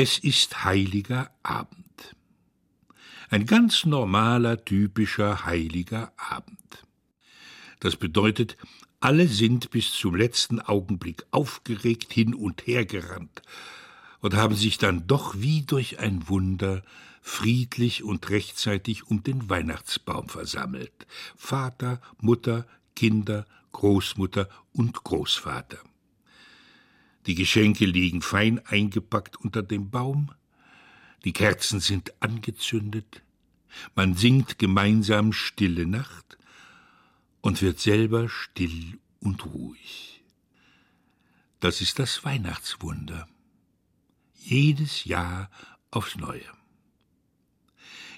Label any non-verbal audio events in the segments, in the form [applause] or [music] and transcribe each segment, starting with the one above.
Es ist heiliger Abend. Ein ganz normaler, typischer heiliger Abend. Das bedeutet, alle sind bis zum letzten Augenblick aufgeregt hin und her gerannt und haben sich dann doch wie durch ein Wunder friedlich und rechtzeitig um den Weihnachtsbaum versammelt. Vater, Mutter, Kinder, Großmutter und Großvater. Die Geschenke liegen fein eingepackt unter dem Baum, die Kerzen sind angezündet, man singt gemeinsam Stille Nacht und wird selber still und ruhig. Das ist das Weihnachtswunder. Jedes Jahr aufs Neue.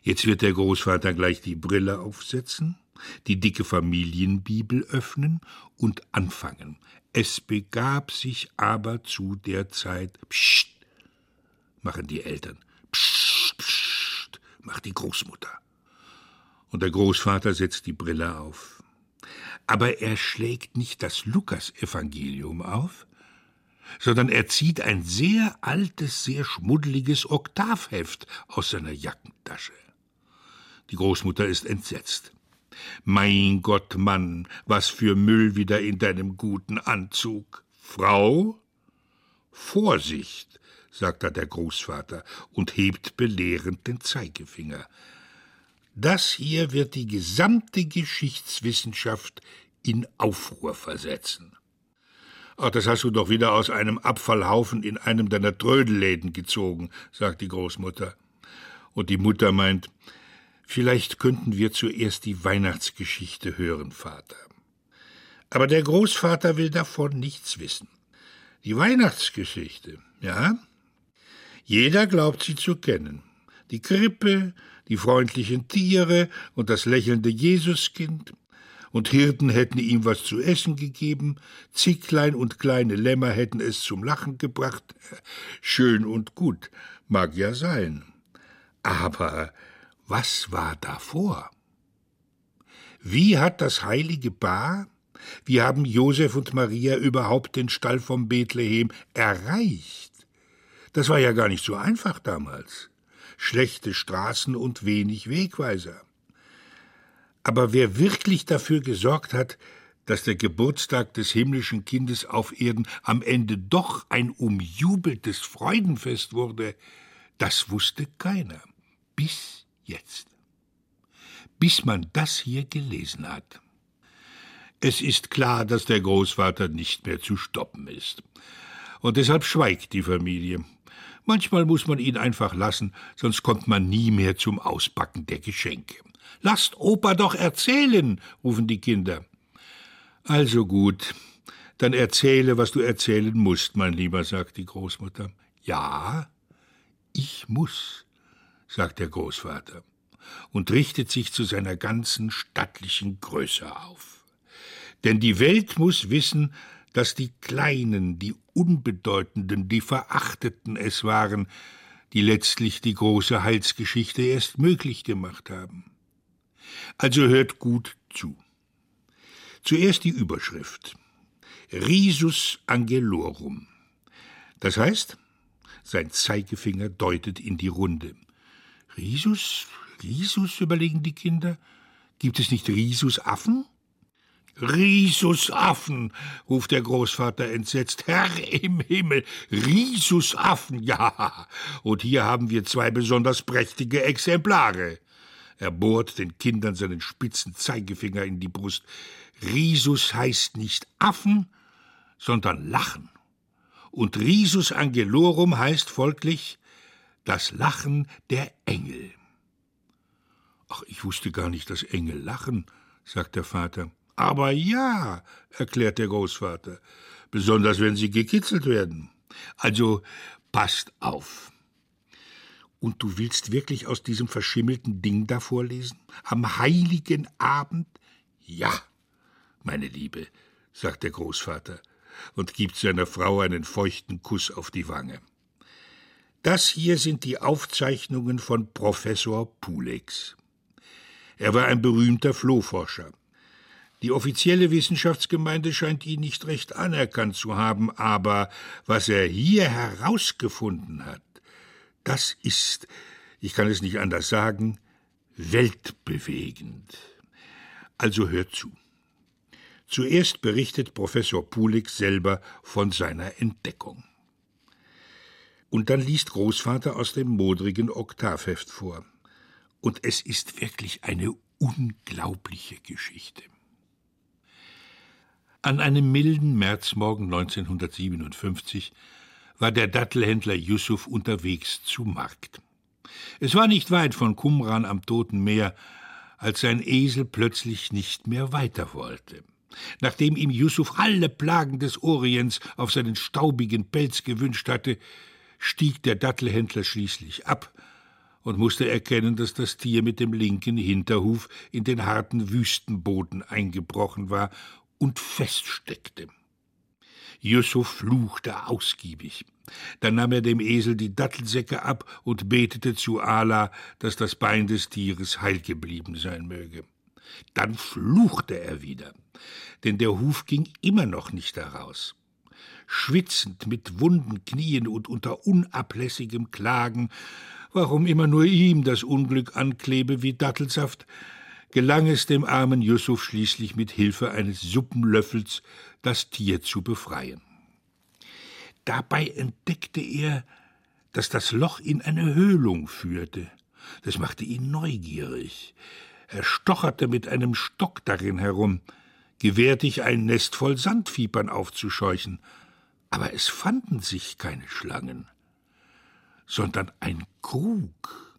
Jetzt wird der Großvater gleich die Brille aufsetzen, die dicke Familienbibel öffnen und anfangen. Es begab sich aber zu der Zeit, psst, machen die Eltern, psst, psst, macht die Großmutter. Und der Großvater setzt die Brille auf. Aber er schlägt nicht das Lukasevangelium auf, sondern er zieht ein sehr altes, sehr schmuddeliges Oktavheft aus seiner Jackentasche. Die Großmutter ist entsetzt. Mein Gott, Mann, was für Müll wieder in deinem guten Anzug. Frau? Vorsicht, sagt da der Großvater und hebt belehrend den Zeigefinger. Das hier wird die gesamte Geschichtswissenschaft in Aufruhr versetzen. Ach, das hast du doch wieder aus einem Abfallhaufen in einem deiner Trödelläden gezogen, sagt die Großmutter. Und die Mutter meint, Vielleicht könnten wir zuerst die Weihnachtsgeschichte hören, Vater. Aber der Großvater will davon nichts wissen. Die Weihnachtsgeschichte, ja? Jeder glaubt sie zu kennen. Die Krippe, die freundlichen Tiere und das lächelnde Jesuskind. Und Hirten hätten ihm was zu essen gegeben, Zicklein und kleine Lämmer hätten es zum Lachen gebracht. Schön und gut, mag ja sein. Aber was war davor? Wie hat das heilige Paar, wie haben Josef und Maria überhaupt den Stall vom Bethlehem erreicht? Das war ja gar nicht so einfach damals. Schlechte Straßen und wenig Wegweiser. Aber wer wirklich dafür gesorgt hat, dass der Geburtstag des himmlischen Kindes auf Erden am Ende doch ein umjubeltes Freudenfest wurde, das wusste keiner. Bis jetzt. Bis man das hier gelesen hat. Es ist klar, dass der Großvater nicht mehr zu stoppen ist. Und deshalb schweigt die Familie. Manchmal muss man ihn einfach lassen, sonst kommt man nie mehr zum Auspacken der Geschenke. Lasst Opa doch erzählen, rufen die Kinder. Also gut, dann erzähle, was du erzählen musst, mein Lieber, sagt die Großmutter. Ja, ich muss, sagt der Großvater und richtet sich zu seiner ganzen stattlichen Größe auf. Denn die Welt muss wissen, dass die Kleinen, die Unbedeutenden, die Verachteten es waren, die letztlich die große Heilsgeschichte erst möglich gemacht haben. Also hört gut zu. Zuerst die Überschrift. Risus Angelorum. Das heißt, sein Zeigefinger deutet in die Runde. Risus? Risus? überlegen die Kinder. Gibt es nicht Risusaffen? Risusaffen, ruft der Großvater entsetzt. Herr im Himmel, Risusaffen, ja. Und hier haben wir zwei besonders prächtige Exemplare. Er bohrt den Kindern seinen spitzen Zeigefinger in die Brust. Risus heißt nicht Affen, sondern Lachen. Und Risus Angelorum heißt folglich das Lachen der Engel. Ach, ich wusste gar nicht, dass Engel lachen, sagt der Vater. Aber ja, erklärt der Großvater, besonders wenn sie gekitzelt werden. Also passt auf. Und du willst wirklich aus diesem verschimmelten Ding da vorlesen? Am heiligen Abend? Ja, meine Liebe, sagt der Großvater und gibt seiner Frau einen feuchten Kuss auf die Wange. Das hier sind die Aufzeichnungen von Professor Pulex. Er war ein berühmter Flohforscher. Die offizielle Wissenschaftsgemeinde scheint ihn nicht recht anerkannt zu haben, aber was er hier herausgefunden hat, das ist, ich kann es nicht anders sagen, weltbewegend. Also hört zu. Zuerst berichtet Professor Pulik selber von seiner Entdeckung. Und dann liest Großvater aus dem modrigen Oktavheft vor. Und es ist wirklich eine unglaubliche Geschichte. An einem milden Märzmorgen 1957 war der Dattelhändler Yusuf unterwegs zu Markt. Es war nicht weit von Qumran am Toten Meer, als sein Esel plötzlich nicht mehr weiter wollte. Nachdem ihm Yusuf alle Plagen des Orients auf seinen staubigen Pelz gewünscht hatte, stieg der Dattelhändler schließlich ab und musste erkennen, dass das Tier mit dem linken Hinterhuf in den harten Wüstenboden eingebrochen war und feststeckte. Yusuf fluchte ausgiebig. Dann nahm er dem Esel die Dattelsäcke ab und betete zu Allah, dass das Bein des Tieres heil geblieben sein möge. Dann fluchte er wieder, denn der Huf ging immer noch nicht heraus. Schwitzend mit wunden Knien und unter unablässigem Klagen, warum immer nur ihm das Unglück anklebe wie Dattelsaft, gelang es dem armen Yusuf schließlich mit Hilfe eines Suppenlöffels, das Tier zu befreien. Dabei entdeckte er, dass das Loch in eine Höhlung führte. Das machte ihn neugierig. Er stocherte mit einem Stock darin herum, gewärtig ein Nest voll Sandfiebern aufzuscheuchen. Aber es fanden sich keine Schlangen, sondern ein Krug.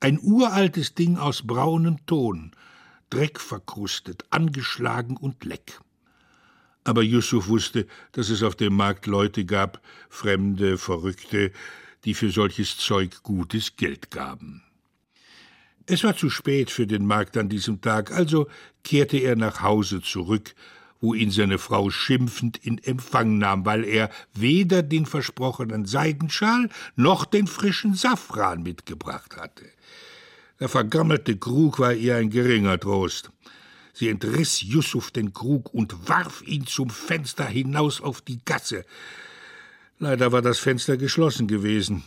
Ein uraltes Ding aus braunem Ton, dreckverkrustet, angeschlagen und leck. Aber Yusuf wusste, dass es auf dem Markt Leute gab, Fremde, Verrückte, die für solches Zeug gutes Geld gaben. Es war zu spät für den Markt an diesem Tag, also kehrte er nach Hause zurück, wo ihn seine Frau schimpfend in Empfang nahm, weil er weder den versprochenen Seidenschal noch den frischen Safran mitgebracht hatte. Der vergammelte Krug war ihr ein geringer Trost. Sie entriss Yusuf den Krug und warf ihn zum Fenster hinaus auf die Gasse. Leider war das Fenster geschlossen gewesen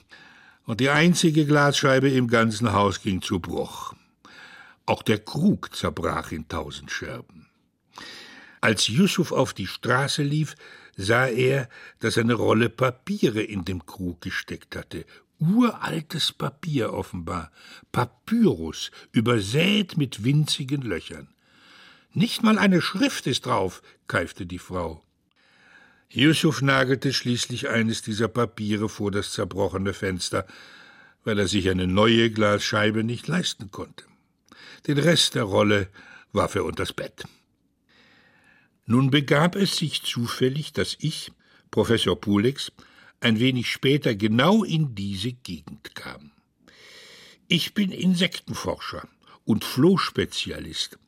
und die einzige Glasscheibe im ganzen Haus ging zu Bruch. Auch der Krug zerbrach in tausend Scherben. Als Yusuf auf die Straße lief, sah er, dass eine Rolle Papiere in dem Krug gesteckt hatte. Uraltes Papier offenbar, Papyrus, übersät mit winzigen Löchern. Nicht mal eine Schrift ist drauf, keifte die Frau. Yusuf nagelte schließlich eines dieser Papiere vor das zerbrochene Fenster, weil er sich eine neue Glasscheibe nicht leisten konnte. Den Rest der Rolle warf er unters Bett. Nun begab es sich zufällig, dass ich, Professor Pulex, ein wenig später genau in diese Gegend kam. Ich bin Insektenforscher und Flohspezialist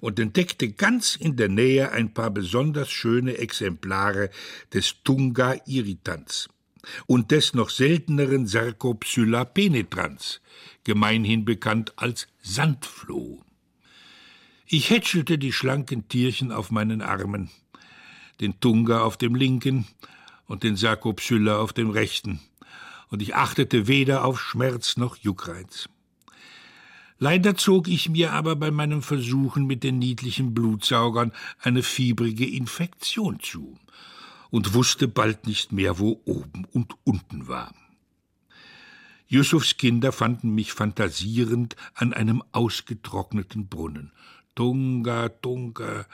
und entdeckte ganz in der Nähe ein paar besonders schöne Exemplare des Tunga irritans und des noch selteneren Sarcopsylla penetrans, gemeinhin bekannt als Sandfloh. Ich hätschelte die schlanken Tierchen auf meinen Armen, den Tunga auf dem linken und den Sarcopsylla auf dem rechten, und ich achtete weder auf Schmerz noch Juckreiz. Leider zog ich mir aber bei meinen Versuchen mit den niedlichen Blutsaugern eine fiebrige Infektion zu und wusste bald nicht mehr, wo oben und unten war. Yusufs Kinder fanden mich fantasierend an einem ausgetrockneten Brunnen. Tunga, Tunga,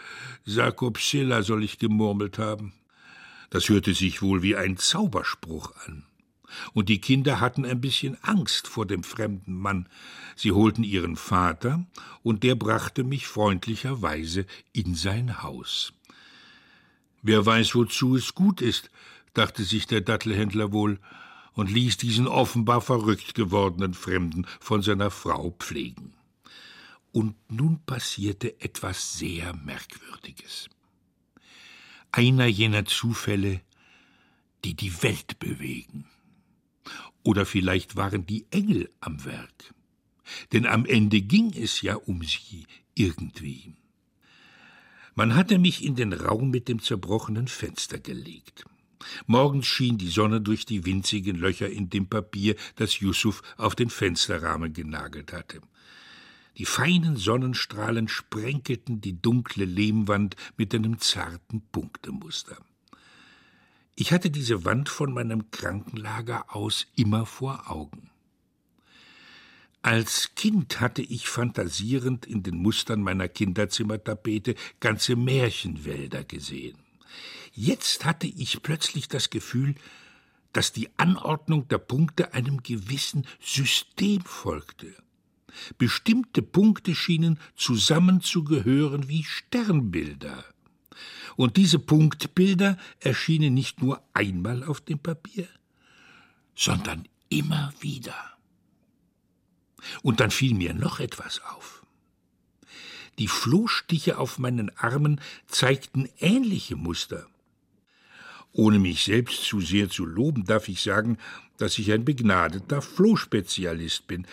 Sarkopsilla soll ich gemurmelt haben. Das hörte sich wohl wie ein Zauberspruch an und die Kinder hatten ein bisschen Angst vor dem fremden Mann. Sie holten ihren Vater, und der brachte mich freundlicherweise in sein Haus. Wer weiß, wozu es gut ist, dachte sich der Dattelhändler wohl, und ließ diesen offenbar verrückt gewordenen Fremden von seiner Frau pflegen. Und nun passierte etwas sehr Merkwürdiges. Einer jener Zufälle, die die Welt bewegen. Oder vielleicht waren die Engel am Werk. Denn am Ende ging es ja um sie irgendwie. Man hatte mich in den Raum mit dem zerbrochenen Fenster gelegt. Morgens schien die Sonne durch die winzigen Löcher in dem Papier, das Yusuf auf den Fensterrahmen genagelt hatte. Die feinen Sonnenstrahlen sprenkelten die dunkle Lehmwand mit einem zarten Punktemuster. Ich hatte diese Wand von meinem Krankenlager aus immer vor Augen. Als Kind hatte ich fantasierend in den Mustern meiner Kinderzimmertapete ganze Märchenwälder gesehen. Jetzt hatte ich plötzlich das Gefühl, dass die Anordnung der Punkte einem gewissen System folgte. Bestimmte Punkte schienen zusammenzugehören wie Sternbilder. Und diese Punktbilder erschienen nicht nur einmal auf dem Papier, sondern immer wieder. Und dann fiel mir noch etwas auf. Die Flohstiche auf meinen Armen zeigten ähnliche Muster. Ohne mich selbst zu sehr zu loben, darf ich sagen, dass ich ein begnadeter Flohspezialist bin.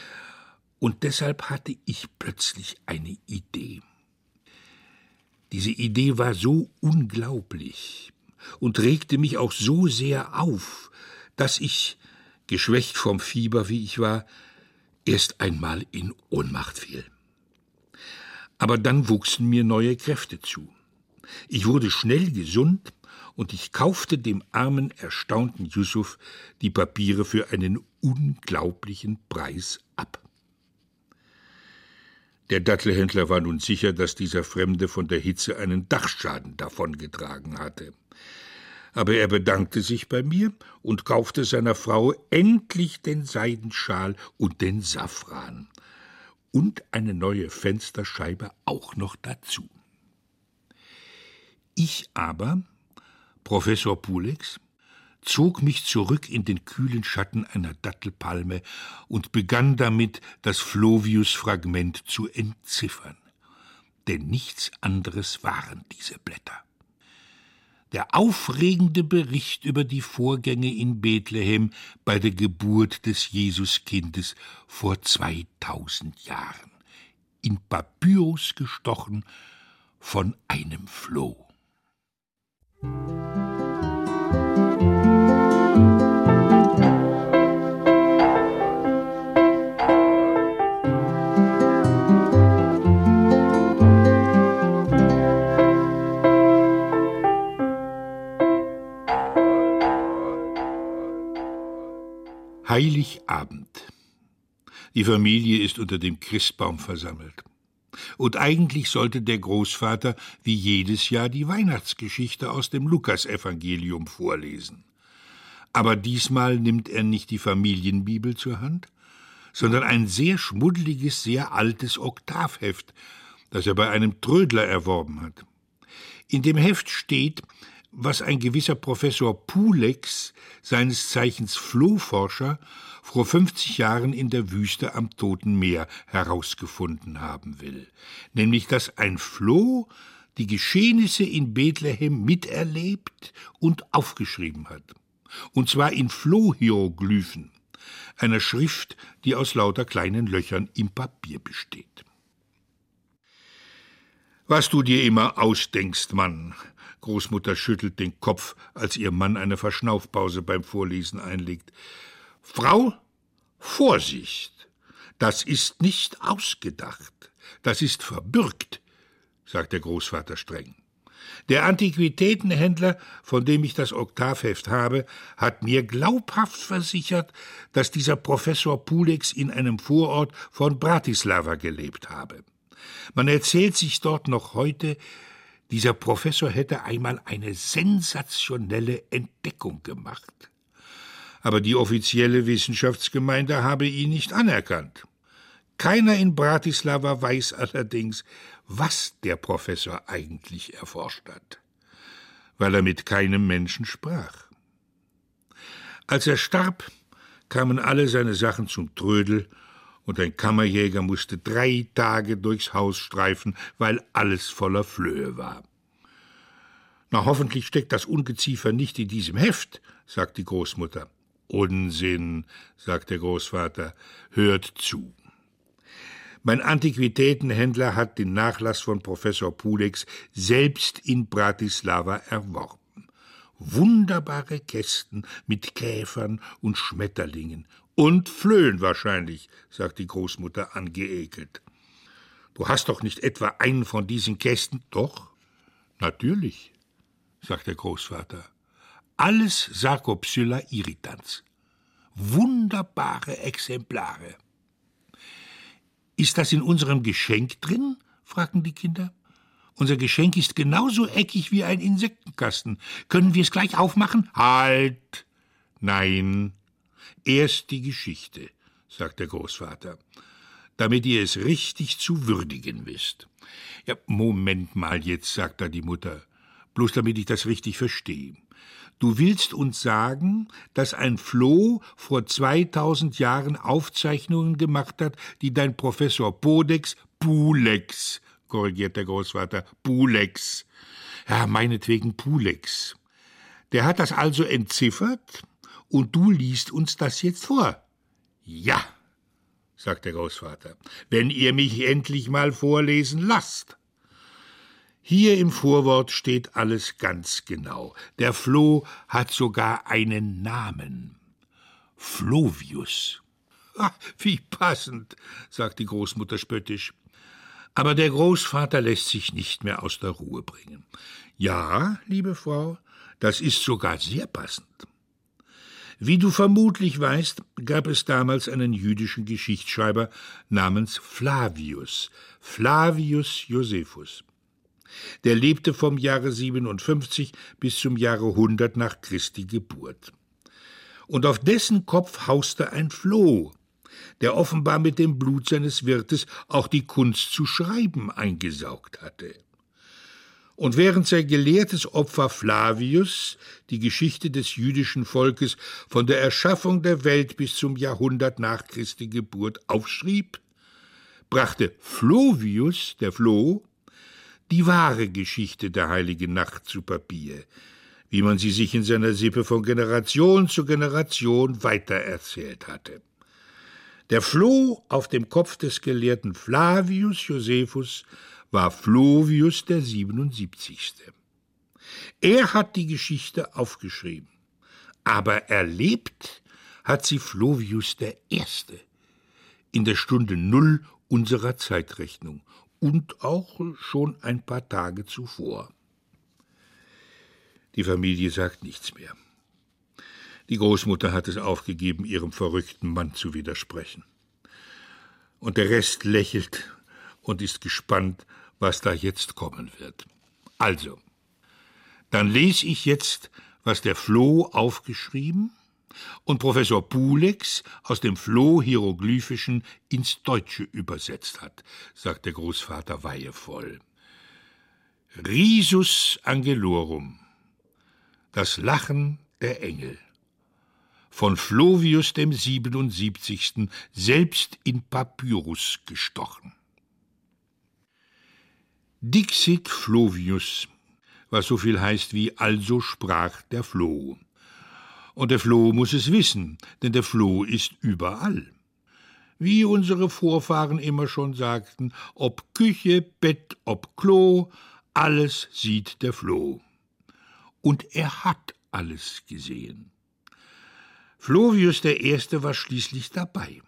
Und deshalb hatte ich plötzlich eine Idee. Diese Idee war so unglaublich und regte mich auch so sehr auf, dass ich, geschwächt vom Fieber wie ich war, erst einmal in Ohnmacht fiel. Aber dann wuchsen mir neue Kräfte zu. Ich wurde schnell gesund und ich kaufte dem armen, erstaunten Yusuf die Papiere für einen unglaublichen Preis ab. Der Dattelhändler war nun sicher, dass dieser Fremde von der Hitze einen Dachschaden davongetragen hatte aber er bedankte sich bei mir und kaufte seiner Frau endlich den Seidenschal und den Safran und eine neue Fensterscheibe auch noch dazu. Ich aber, Professor Pulex, zog mich zurück in den kühlen Schatten einer Dattelpalme und begann damit, das Flovius-Fragment zu entziffern. Denn nichts anderes waren diese Blätter der aufregende Bericht über die Vorgänge in Bethlehem bei der Geburt des Jesuskindes vor 2000 Jahren, in Papyrus gestochen von einem Floh. Heiligabend. Die Familie ist unter dem Christbaum versammelt. Und eigentlich sollte der Großvater wie jedes Jahr die Weihnachtsgeschichte aus dem Lukasevangelium vorlesen. Aber diesmal nimmt er nicht die Familienbibel zur Hand, sondern ein sehr schmuddeliges, sehr altes Oktavheft, das er bei einem Trödler erworben hat. In dem Heft steht, was ein gewisser Professor Pulex, seines Zeichens Flohforscher, vor 50 Jahren in der Wüste am Toten Meer herausgefunden haben will, nämlich dass ein Floh die Geschehnisse in Bethlehem miterlebt und aufgeschrieben hat, und zwar in Flohhieroglyphen, einer Schrift, die aus lauter kleinen Löchern im Papier besteht. Was du dir immer ausdenkst, Mann, Großmutter schüttelt den Kopf, als ihr Mann eine Verschnaufpause beim Vorlesen einlegt. Frau, Vorsicht! Das ist nicht ausgedacht, das ist verbürgt, sagt der Großvater streng. Der Antiquitätenhändler, von dem ich das Oktavheft habe, hat mir glaubhaft versichert, dass dieser Professor Pulex in einem Vorort von Bratislava gelebt habe. Man erzählt sich dort noch heute, dieser Professor hätte einmal eine sensationelle Entdeckung gemacht. Aber die offizielle Wissenschaftsgemeinde habe ihn nicht anerkannt. Keiner in Bratislava weiß allerdings, was der Professor eigentlich erforscht hat, weil er mit keinem Menschen sprach. Als er starb, kamen alle seine Sachen zum Trödel, und ein Kammerjäger musste drei Tage durchs Haus streifen, weil alles voller Flöhe war. Na, hoffentlich steckt das Ungeziefer nicht in diesem Heft, sagt die Großmutter. Unsinn, sagt der Großvater, hört zu. Mein Antiquitätenhändler hat den Nachlass von Professor Pulex selbst in Bratislava erworben. Wunderbare Kästen mit Käfern und Schmetterlingen. Und Flöhen wahrscheinlich, sagt die Großmutter angeekelt. Du hast doch nicht etwa einen von diesen Kästen? Doch, natürlich, sagt der Großvater. Alles Sarcopsylla irritans. Wunderbare Exemplare. Ist das in unserem Geschenk drin? fragten die Kinder. Unser Geschenk ist genauso eckig wie ein Insektenkasten. Können wir es gleich aufmachen? Halt! Nein, erst die Geschichte, sagt der Großvater, damit ihr es richtig zu würdigen wisst. Ja, Moment mal jetzt, sagt da die Mutter, bloß damit ich das richtig verstehe. Du willst uns sagen, dass ein Floh vor 2000 Jahren Aufzeichnungen gemacht hat, die dein Professor Podex, Pulex, korrigiert der Großvater, Pulex. Ja, meinetwegen Pulex. Der hat das also entziffert und du liest uns das jetzt vor. Ja, sagt der Großvater, wenn ihr mich endlich mal vorlesen lasst. Hier im Vorwort steht alles ganz genau. Der Floh hat sogar einen Namen. Flovius. Ach, wie passend, sagt die Großmutter spöttisch. Aber der Großvater lässt sich nicht mehr aus der Ruhe bringen. Ja, liebe Frau, das ist sogar sehr passend. Wie du vermutlich weißt, gab es damals einen jüdischen Geschichtsschreiber namens Flavius, Flavius Josephus. Der lebte vom Jahre 57 bis zum Jahre 100 nach Christi Geburt. Und auf dessen Kopf hauste ein Floh, der offenbar mit dem Blut seines Wirtes auch die Kunst zu schreiben eingesaugt hatte. Und während sein gelehrtes Opfer Flavius die Geschichte des jüdischen Volkes von der Erschaffung der Welt bis zum Jahrhundert nach Christi Geburt aufschrieb, brachte Flovius, der Floh, die wahre Geschichte der heiligen Nacht zu Papier, wie man sie sich in seiner Sippe von Generation zu Generation weitererzählt hatte. Der Floh auf dem Kopf des Gelehrten Flavius Josephus war Flovius der 77. Er hat die Geschichte aufgeschrieben, aber erlebt hat sie Flovius der Erste in der Stunde Null unserer Zeitrechnung und auch schon ein paar Tage zuvor. Die Familie sagt nichts mehr. Die Großmutter hat es aufgegeben, ihrem verrückten Mann zu widersprechen. Und der Rest lächelt und ist gespannt, was da jetzt kommen wird. Also, dann lese ich jetzt, was der Floh aufgeschrieben und Professor Pulex aus dem Floh-Hieroglyphischen ins Deutsche übersetzt hat, sagt der Großvater weihevoll. Risus Angelorum, das Lachen der Engel von Flovius dem 77. selbst in Papyrus gestochen. Dixit Flovius, was so viel heißt wie also sprach der Floh. Und der Floh muss es wissen, denn der Floh ist überall. Wie unsere Vorfahren immer schon sagten, ob Küche, Bett, ob Klo, alles sieht der Floh. Und er hat alles gesehen. Flovius I. war schließlich dabei.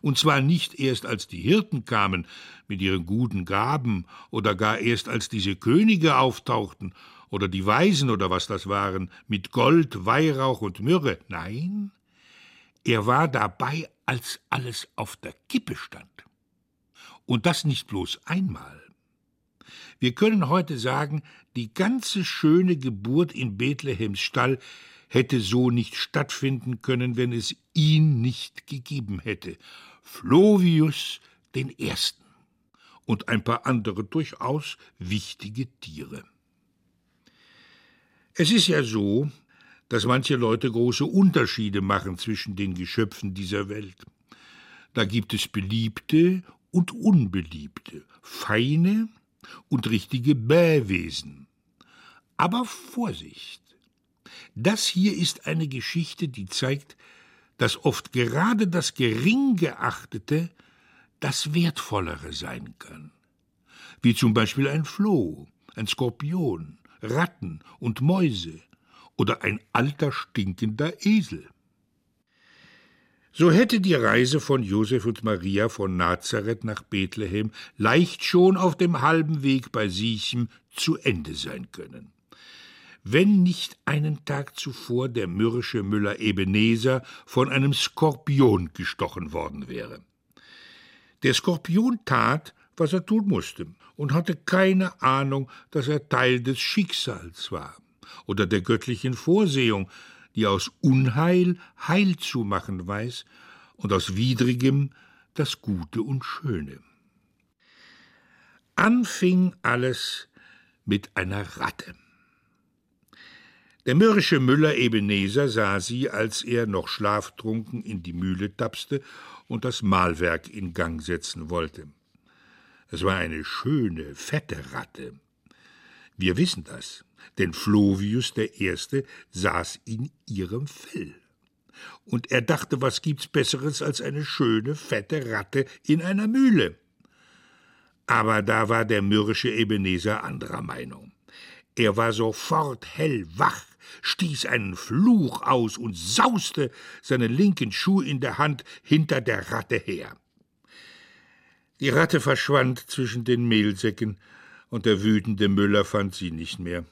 Und zwar nicht erst als die Hirten kamen mit ihren guten Gaben oder gar erst als diese Könige auftauchten oder die Weisen oder was das waren mit Gold, Weihrauch und Myrrhe. Nein, er war dabei, als alles auf der Kippe stand. Und das nicht bloß einmal. Wir können heute sagen, die ganze schöne Geburt in Bethlehems Stall hätte so nicht stattfinden können, wenn es ihn nicht gegeben hätte. Flovius den Ersten und ein paar andere durchaus wichtige Tiere. Es ist ja so, dass manche Leute große Unterschiede machen zwischen den Geschöpfen dieser Welt. Da gibt es beliebte und unbeliebte, feine und richtige Bähwesen. Aber Vorsicht! Das hier ist eine Geschichte, die zeigt, dass oft gerade das gering geachtete das Wertvollere sein kann. Wie zum Beispiel ein Floh, ein Skorpion, Ratten und Mäuse oder ein alter stinkender Esel. So hätte die Reise von Josef und Maria von Nazareth nach Bethlehem leicht schon auf dem halben Weg bei Sichem zu Ende sein können. Wenn nicht einen Tag zuvor der mürrische Müller Ebenezer von einem Skorpion gestochen worden wäre. Der Skorpion tat, was er tun musste, und hatte keine Ahnung, dass er Teil des Schicksals war oder der göttlichen Vorsehung, die aus Unheil Heil zu machen weiß und aus Widrigem das Gute und Schöne. Anfing alles mit einer Ratte. Der mürrische Müller Ebenezer sah sie, als er noch schlaftrunken in die Mühle tapste und das Mahlwerk in Gang setzen wollte. Es war eine schöne, fette Ratte. Wir wissen das, denn Flovius der Erste saß in ihrem Fell. Und er dachte, was gibt's Besseres als eine schöne, fette Ratte in einer Mühle? Aber da war der mürrische Ebenezer anderer Meinung. Er war sofort hellwach, stieß einen Fluch aus und sauste, seinen linken Schuh in der Hand, hinter der Ratte her. Die Ratte verschwand zwischen den Mehlsäcken, und der wütende Müller fand sie nicht mehr.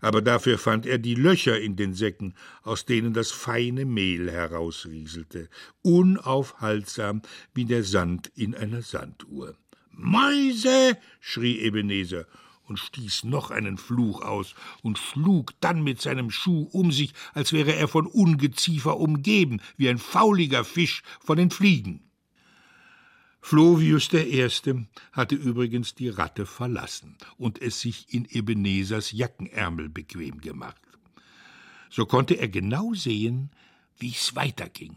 Aber dafür fand er die Löcher in den Säcken, aus denen das feine Mehl herausrieselte, unaufhaltsam wie der Sand in einer Sanduhr. Mäuse! schrie Ebenezer und stieß noch einen Fluch aus und schlug dann mit seinem Schuh um sich, als wäre er von Ungeziefer umgeben, wie ein fauliger Fisch von den Fliegen. Flovius der Erste hatte übrigens die Ratte verlassen und es sich in Ebenezers Jackenärmel bequem gemacht. So konnte er genau sehen, wie es weiterging.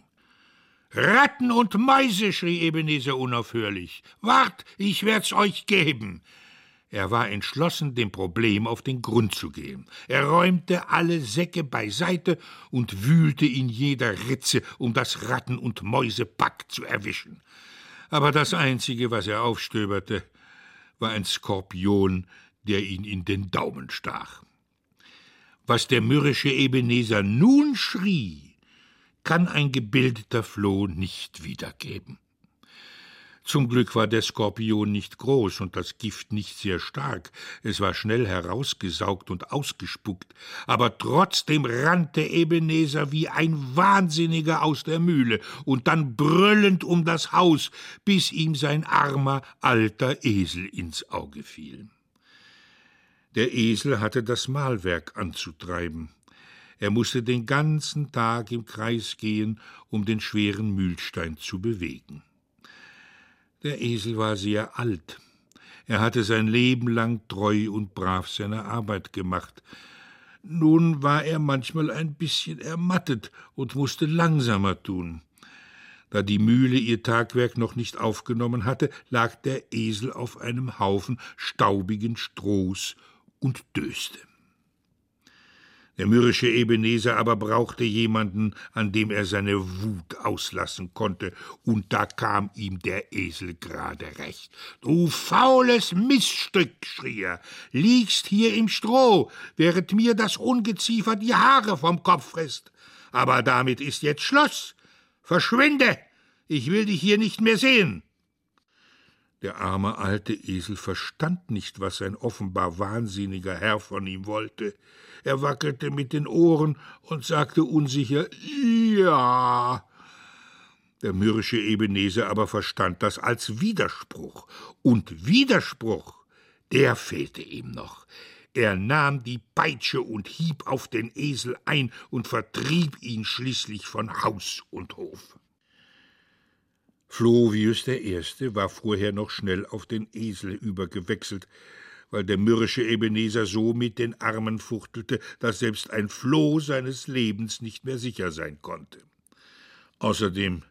Ratten und Mäuse, schrie Ebenezer unaufhörlich. Wart, ich werd's euch geben. Er war entschlossen, dem Problem auf den Grund zu gehen. Er räumte alle Säcke beiseite und wühlte in jeder Ritze, um das Ratten- und Mäusepack zu erwischen aber das Einzige, was er aufstöberte, war ein Skorpion, der ihn in den Daumen stach. Was der mürrische Ebenezer nun schrie, kann ein gebildeter Floh nicht wiedergeben. Zum Glück war der Skorpion nicht groß und das Gift nicht sehr stark, es war schnell herausgesaugt und ausgespuckt, aber trotzdem rannte Ebenezer wie ein Wahnsinniger aus der Mühle und dann brüllend um das Haus, bis ihm sein armer alter Esel ins Auge fiel. Der Esel hatte das Mahlwerk anzutreiben. Er musste den ganzen Tag im Kreis gehen, um den schweren Mühlstein zu bewegen. Der Esel war sehr alt. Er hatte sein Leben lang treu und brav seine Arbeit gemacht. Nun war er manchmal ein bisschen ermattet und musste langsamer tun. Da die Mühle ihr Tagwerk noch nicht aufgenommen hatte, lag der Esel auf einem Haufen staubigen Strohs und döste. Der mürrische Ebenezer aber brauchte jemanden, an dem er seine Wut auslassen konnte, und da kam ihm der Esel gerade recht. Du faules Miststück, schrie er, liegst hier im Stroh, während mir das Ungeziefer die Haare vom Kopf frisst. Aber damit ist jetzt Schluss. Verschwinde! Ich will dich hier nicht mehr sehen. Der arme alte Esel verstand nicht, was sein offenbar wahnsinniger Herr von ihm wollte. Er wackelte mit den Ohren und sagte unsicher Ja. Der mürrische Ebenezer aber verstand das als Widerspruch. Und Widerspruch, der fehlte ihm noch. Er nahm die Peitsche und hieb auf den Esel ein und vertrieb ihn schließlich von Haus und Hof. Flovius Erste war vorher noch schnell auf den Esel übergewechselt, weil der mürrische Ebenezer so mit den Armen fuchtelte, dass selbst ein Floh seines Lebens nicht mehr sicher sein konnte. Außerdem,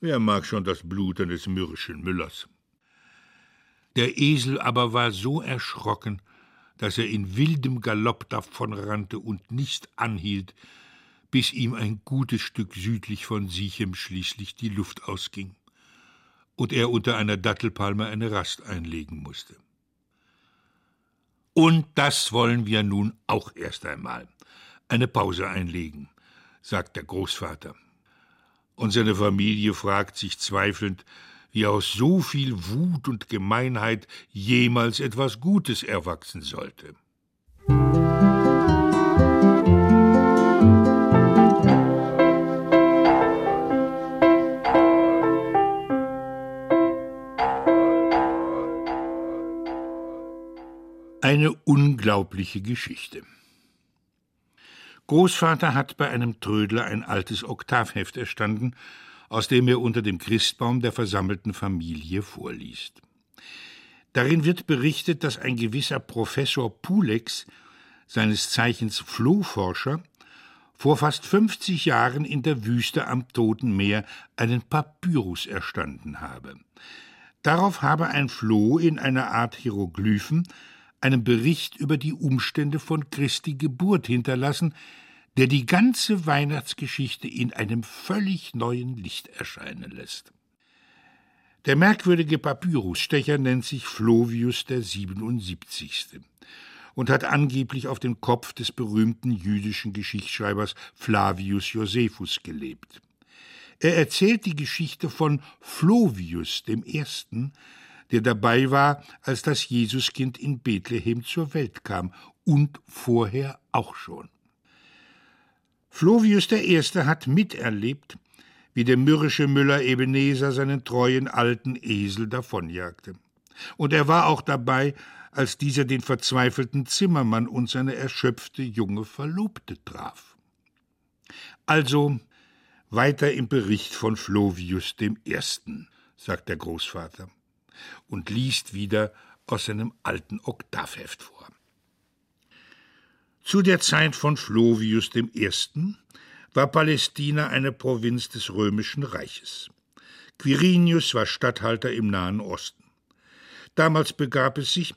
wer mag schon das Blut eines mürrischen Müllers? Der Esel aber war so erschrocken, dass er in wildem Galopp davonrannte und nicht anhielt, bis ihm ein gutes Stück südlich von Sichem schließlich die Luft ausging und er unter einer Dattelpalme eine Rast einlegen musste. Und das wollen wir nun auch erst einmal. Eine Pause einlegen, sagt der Großvater. Und seine Familie fragt sich zweifelnd, wie aus so viel Wut und Gemeinheit jemals etwas Gutes erwachsen sollte. Eine unglaubliche Geschichte. Großvater hat bei einem Trödler ein altes Oktavheft erstanden, aus dem er unter dem Christbaum der versammelten Familie vorliest. Darin wird berichtet, dass ein gewisser Professor Pulex, seines Zeichens Flohforscher, vor fast 50 Jahren in der Wüste am Toten Meer einen Papyrus erstanden habe. Darauf habe ein Floh in einer Art Hieroglyphen einen Bericht über die Umstände von Christi Geburt hinterlassen, der die ganze Weihnachtsgeschichte in einem völlig neuen Licht erscheinen lässt. Der merkwürdige Papyrusstecher nennt sich Flovius der 77. und hat angeblich auf dem Kopf des berühmten jüdischen Geschichtsschreibers Flavius Josephus gelebt. Er erzählt die Geschichte von Flovius dem Ersten, der dabei war, als das Jesuskind in Bethlehem zur Welt kam und vorher auch schon. Flovius I. hat miterlebt, wie der mürrische Müller Ebenezer seinen treuen alten Esel davonjagte. Und er war auch dabei, als dieser den verzweifelten Zimmermann und seine erschöpfte junge Verlobte traf. Also weiter im Bericht von Flovius I., sagt der Großvater und liest wieder aus seinem alten Oktavheft vor. Zu der Zeit von Flovius I. war Palästina eine Provinz des römischen Reiches. Quirinius war Statthalter im Nahen Osten. Damals begab es sich,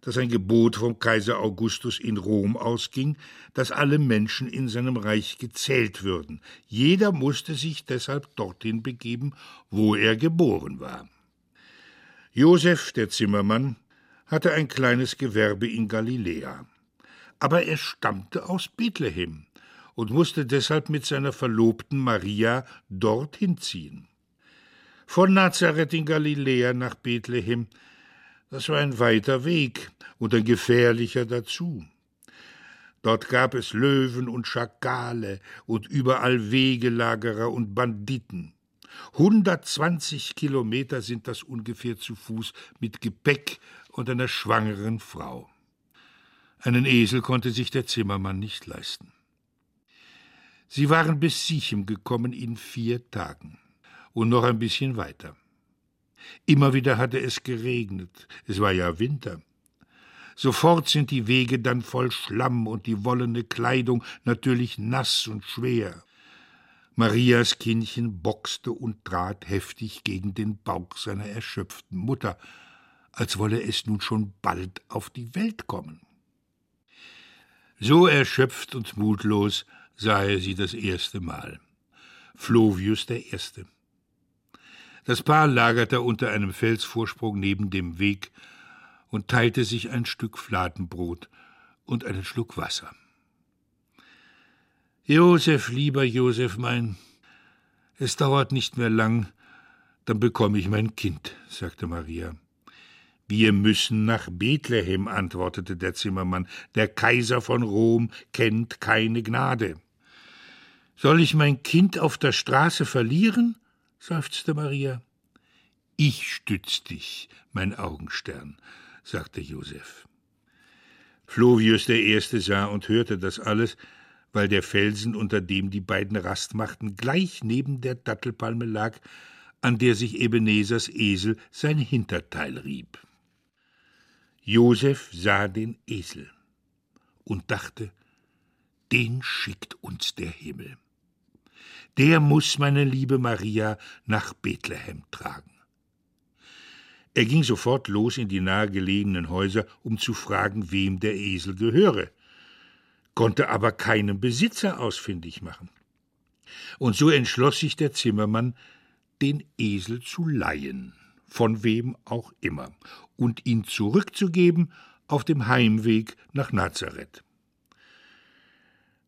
dass ein Gebot vom Kaiser Augustus in Rom ausging, dass alle Menschen in seinem Reich gezählt würden. Jeder musste sich deshalb dorthin begeben, wo er geboren war. Josef, der Zimmermann, hatte ein kleines Gewerbe in Galiläa aber er stammte aus Bethlehem und musste deshalb mit seiner Verlobten Maria dorthin ziehen. Von Nazareth in Galiläa nach Bethlehem, das war ein weiter Weg und ein gefährlicher dazu. Dort gab es Löwen und Schakale und überall Wegelagerer und Banditen. 120 Kilometer sind das ungefähr zu Fuß mit Gepäck und einer schwangeren Frau. Einen Esel konnte sich der Zimmermann nicht leisten. Sie waren bis Sichem gekommen in vier Tagen und noch ein bisschen weiter. Immer wieder hatte es geregnet, es war ja Winter. Sofort sind die Wege dann voll Schlamm und die wollene Kleidung natürlich nass und schwer. Marias Kindchen boxte und trat heftig gegen den Bauch seiner erschöpften Mutter, als wolle es nun schon bald auf die Welt kommen. So erschöpft und mutlos sah er sie das erste Mal. Flovius der Erste. Das Paar lagerte unter einem Felsvorsprung neben dem Weg und teilte sich ein Stück Fladenbrot und einen Schluck Wasser. Josef, lieber Josef mein, es dauert nicht mehr lang, dann bekomme ich mein Kind, sagte Maria. Wir müssen nach Bethlehem, antwortete der Zimmermann. Der Kaiser von Rom kennt keine Gnade. Soll ich mein Kind auf der Straße verlieren? seufzte Maria. Ich stütz dich, mein Augenstern, sagte Josef. Flovius der Erste sah und hörte das alles, weil der Felsen, unter dem die beiden Rast machten, gleich neben der Dattelpalme lag, an der sich Ebenezers Esel sein Hinterteil rieb. Josef sah den Esel und dachte, den schickt uns der Himmel. Der muss meine liebe Maria nach Bethlehem tragen. Er ging sofort los in die nahegelegenen Häuser, um zu fragen, wem der Esel gehöre, konnte aber keinen Besitzer ausfindig machen. Und so entschloss sich der Zimmermann, den Esel zu leihen, von wem auch immer, und ihn zurückzugeben auf dem Heimweg nach Nazareth.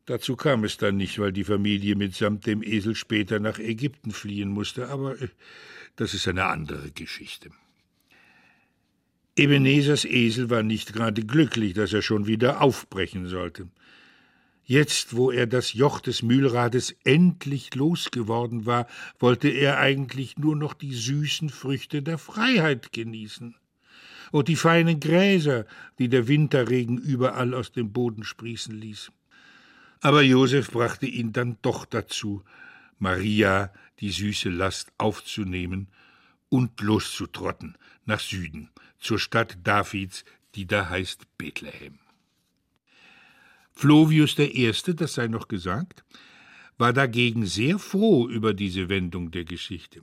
Dazu kam es dann nicht, weil die Familie mitsamt dem Esel später nach Ägypten fliehen musste, aber äh, das ist eine andere Geschichte. Ebenezers Esel war nicht gerade glücklich, dass er schon wieder aufbrechen sollte. Jetzt, wo er das Joch des Mühlrades endlich losgeworden war, wollte er eigentlich nur noch die süßen Früchte der Freiheit genießen und die feinen Gräser, die der Winterregen überall aus dem Boden sprießen ließ. Aber Josef brachte ihn dann doch dazu, Maria die süße Last aufzunehmen und loszutrotten nach Süden, zur Stadt Davids, die da heißt Bethlehem. Flovius I., das sei noch gesagt, war dagegen sehr froh über diese Wendung der Geschichte.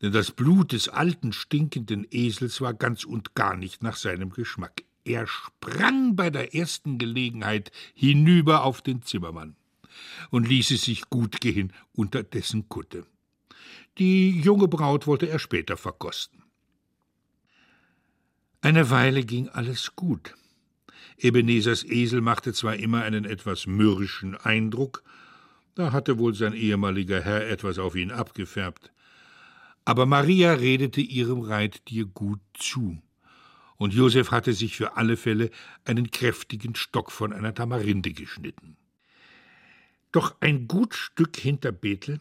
Denn das Blut des alten, stinkenden Esels war ganz und gar nicht nach seinem Geschmack. Er sprang bei der ersten Gelegenheit hinüber auf den Zimmermann und ließ es sich gut gehen unter dessen Kutte. Die junge Braut wollte er später verkosten. Eine Weile ging alles gut. Ebenezers Esel machte zwar immer einen etwas mürrischen Eindruck, da hatte wohl sein ehemaliger Herr etwas auf ihn abgefärbt, aber Maria redete ihrem Reittier gut zu, und Josef hatte sich für alle Fälle einen kräftigen Stock von einer Tamarinde geschnitten. Doch ein gut Stück hinter Bethel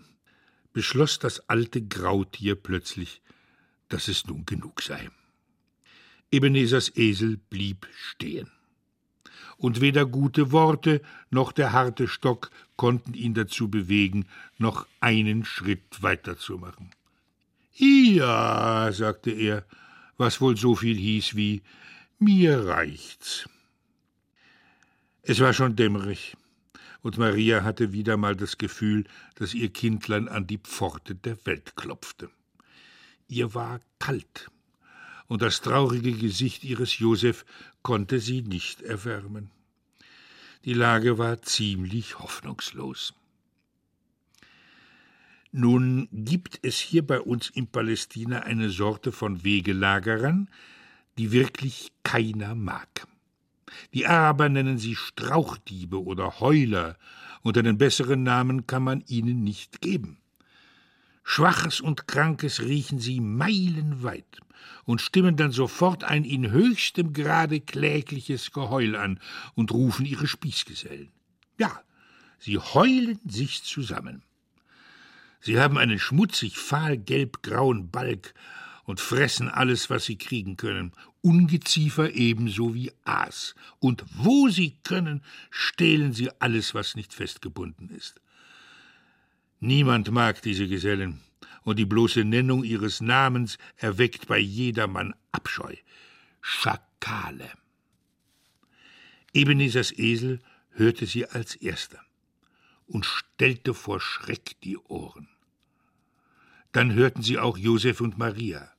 beschloss das alte Grautier plötzlich, dass es nun genug sei. Ebenezers Esel blieb stehen. Und weder gute Worte noch der harte Stock konnten ihn dazu bewegen, noch einen Schritt weiterzumachen. Ja, sagte er, was wohl so viel hieß wie mir reicht's. Es war schon dämmerig, und Maria hatte wieder mal das Gefühl, dass ihr Kindlein an die Pforte der Welt klopfte. Ihr war kalt, und das traurige Gesicht ihres Josef konnte sie nicht erwärmen. Die Lage war ziemlich hoffnungslos. Nun gibt es hier bei uns in Palästina eine Sorte von Wegelagerern, die wirklich keiner mag. Die Araber nennen sie Strauchdiebe oder Heuler, und einen besseren Namen kann man ihnen nicht geben. Schwaches und Krankes riechen sie meilenweit und stimmen dann sofort ein in höchstem Grade klägliches Geheul an und rufen ihre Spießgesellen. Ja, sie heulen sich zusammen. Sie haben einen schmutzig fahlgelb-grauen Balk und fressen alles, was sie kriegen können, Ungeziefer ebenso wie Aas, und wo sie können, stehlen sie alles, was nicht festgebunden ist. Niemand mag diese Gesellen, und die bloße Nennung ihres Namens erweckt bei jedermann Abscheu. Schakale. Ebenezers Esel hörte sie als erster und stellte vor Schreck die Ohren. Dann hörten sie auch Josef und Maria.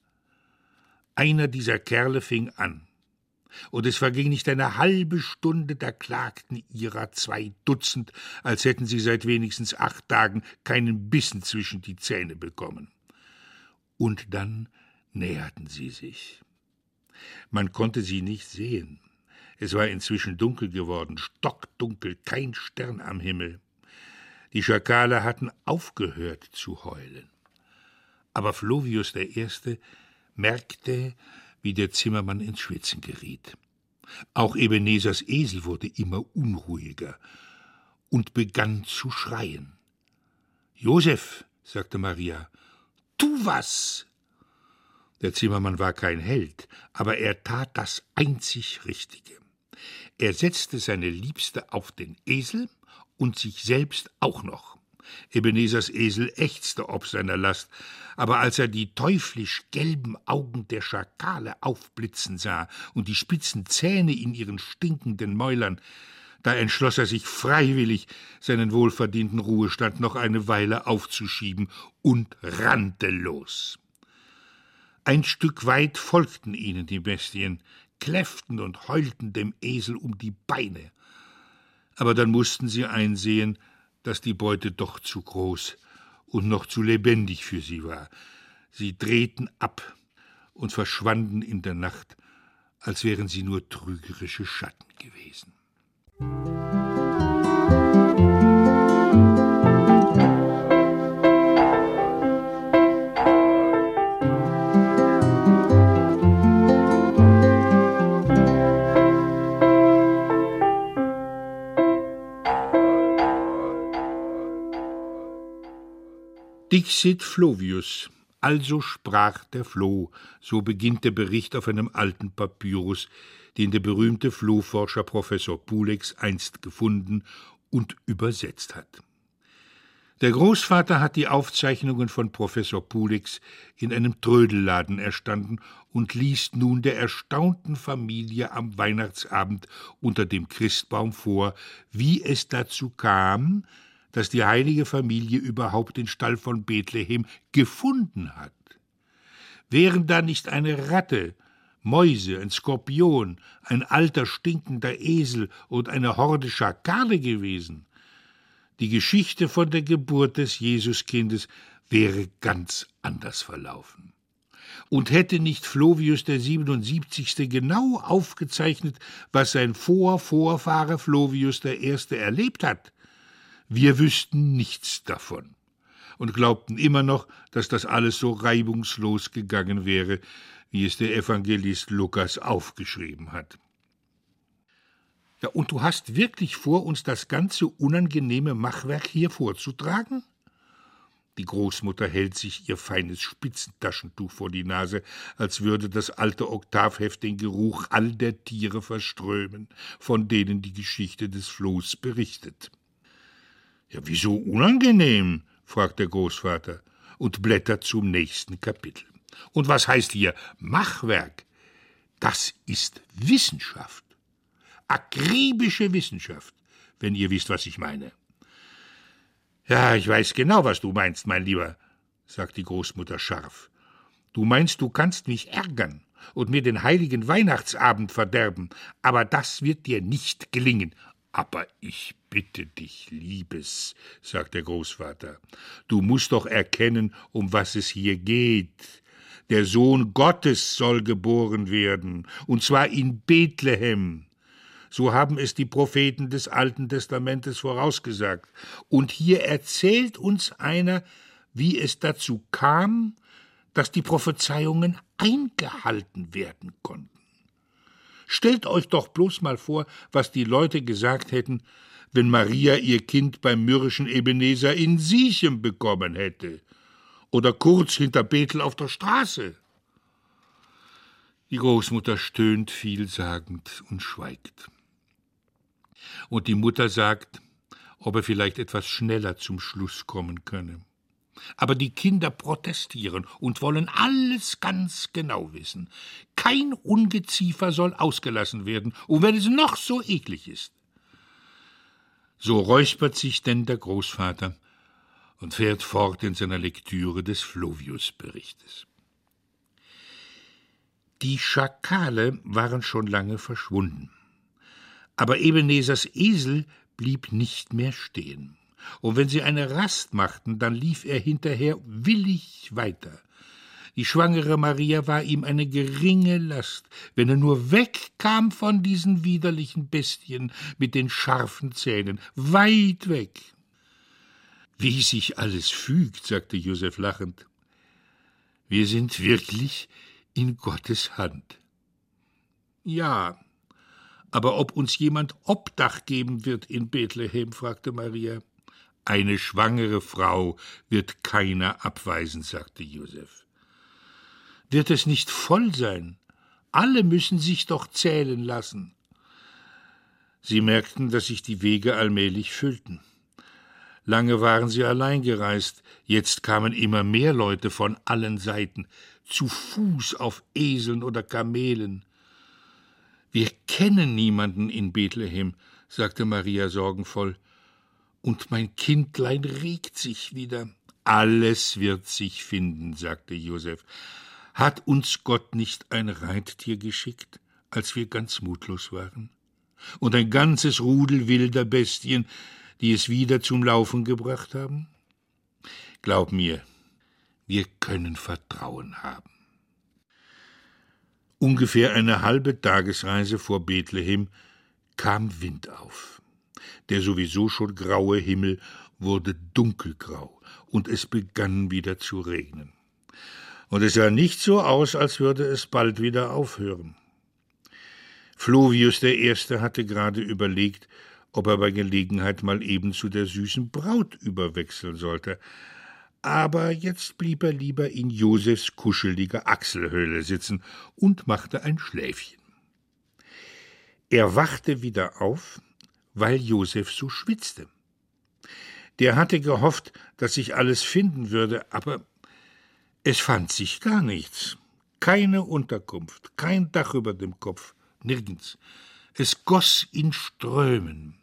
Einer dieser Kerle fing an und es verging nicht eine halbe Stunde, da klagten ihrer zwei Dutzend, als hätten sie seit wenigstens acht Tagen keinen Bissen zwischen die Zähne bekommen. Und dann näherten sie sich. Man konnte sie nicht sehen. Es war inzwischen dunkel geworden, stockdunkel, kein Stern am Himmel. Die Schakale hatten aufgehört zu heulen. Aber Flovius I. merkte, wie der Zimmermann ins Schwitzen geriet. Auch Ebenezers Esel wurde immer unruhiger und begann zu schreien. Josef, sagte Maria, tu was! Der Zimmermann war kein Held, aber er tat das einzig Richtige. Er setzte seine Liebste auf den Esel und sich selbst auch noch Ebenezers Esel ächzte ob seiner Last, aber als er die teuflisch gelben Augen der Schakale aufblitzen sah und die spitzen Zähne in ihren stinkenden Mäulern, da entschloss er sich freiwillig, seinen wohlverdienten Ruhestand noch eine Weile aufzuschieben und rannte los. Ein Stück weit folgten ihnen die Bestien, kläfften und heulten dem Esel um die Beine. Aber dann mussten sie einsehen, dass die Beute doch zu groß und noch zu lebendig für sie war. Sie drehten ab und verschwanden in der Nacht, als wären sie nur trügerische Schatten gewesen. Dixit Flovius, also sprach der Floh, so beginnt der Bericht auf einem alten Papyrus, den der berühmte Flohforscher Professor Pulex einst gefunden und übersetzt hat. Der Großvater hat die Aufzeichnungen von Professor Pulex in einem Trödelladen erstanden und liest nun der erstaunten Familie am Weihnachtsabend unter dem Christbaum vor, wie es dazu kam, dass die heilige Familie überhaupt den Stall von Bethlehem gefunden hat. Wären da nicht eine Ratte, Mäuse, ein Skorpion, ein alter stinkender Esel und eine Horde Schakale gewesen, die Geschichte von der Geburt des Jesuskindes wäre ganz anders verlaufen. Und hätte nicht Flovius der 77. genau aufgezeichnet, was sein Vorvorfahre Flovius der Erste erlebt hat, wir wüssten nichts davon und glaubten immer noch, dass das alles so reibungslos gegangen wäre, wie es der Evangelist Lukas aufgeschrieben hat. Ja, und du hast wirklich vor, uns das ganze unangenehme Machwerk hier vorzutragen? Die Großmutter hält sich ihr feines Spitzentaschentuch vor die Nase, als würde das alte Oktavheft den Geruch all der Tiere verströmen, von denen die Geschichte des Flohs berichtet. Ja, wieso unangenehm? fragt der Großvater und blättert zum nächsten Kapitel. Und was heißt hier Machwerk? Das ist Wissenschaft. Akribische Wissenschaft, wenn ihr wisst, was ich meine. Ja, ich weiß genau, was du meinst, mein Lieber, sagt die Großmutter scharf. Du meinst, du kannst mich ärgern und mir den heiligen Weihnachtsabend verderben, aber das wird dir nicht gelingen. Aber ich bitte dich, Liebes, sagt der Großvater, du musst doch erkennen, um was es hier geht. Der Sohn Gottes soll geboren werden, und zwar in Bethlehem. So haben es die Propheten des Alten Testamentes vorausgesagt. Und hier erzählt uns einer, wie es dazu kam, dass die Prophezeiungen eingehalten werden konnten. Stellt euch doch bloß mal vor, was die Leute gesagt hätten, wenn Maria ihr Kind beim mürrischen Ebenezer in Siechem bekommen hätte oder kurz hinter Bethel auf der Straße. Die Großmutter stöhnt vielsagend und schweigt. Und die Mutter sagt, ob er vielleicht etwas schneller zum Schluss kommen könne. Aber die Kinder protestieren und wollen alles ganz genau wissen. Kein Ungeziefer soll ausgelassen werden, und wenn es noch so eklig ist. So räuspert sich denn der Großvater und fährt fort in seiner Lektüre des Flovius-Berichtes. Die Schakale waren schon lange verschwunden. Aber Ebenezers Esel blieb nicht mehr stehen und wenn sie eine Rast machten, dann lief er hinterher willig weiter. Die schwangere Maria war ihm eine geringe Last, wenn er nur wegkam von diesen widerlichen Bestien mit den scharfen Zähnen, weit weg. Wie sich alles fügt, sagte Josef lachend. Wir sind wirklich in Gottes Hand. Ja, aber ob uns jemand Obdach geben wird in Bethlehem, fragte Maria. Eine schwangere Frau wird keiner abweisen, sagte Josef. Wird es nicht voll sein? Alle müssen sich doch zählen lassen. Sie merkten, dass sich die Wege allmählich füllten. Lange waren sie allein gereist, jetzt kamen immer mehr Leute von allen Seiten, zu Fuß auf Eseln oder Kamelen. Wir kennen niemanden in Bethlehem, sagte Maria sorgenvoll. Und mein Kindlein regt sich wieder. Alles wird sich finden, sagte Josef. Hat uns Gott nicht ein Reittier geschickt, als wir ganz mutlos waren? Und ein ganzes Rudel wilder Bestien, die es wieder zum Laufen gebracht haben? Glaub mir, wir können Vertrauen haben. Ungefähr eine halbe Tagesreise vor Bethlehem kam Wind auf. Der sowieso schon graue Himmel wurde dunkelgrau und es begann wieder zu regnen. Und es sah nicht so aus, als würde es bald wieder aufhören. Flovius der Erste hatte gerade überlegt, ob er bei Gelegenheit mal eben zu der süßen Braut überwechseln sollte. Aber jetzt blieb er lieber in Josefs kuscheliger Achselhöhle sitzen und machte ein Schläfchen. Er wachte wieder auf, weil Josef so schwitzte. Der hatte gehofft, dass sich alles finden würde, aber es fand sich gar nichts. Keine Unterkunft, kein Dach über dem Kopf, nirgends. Es goss in Strömen.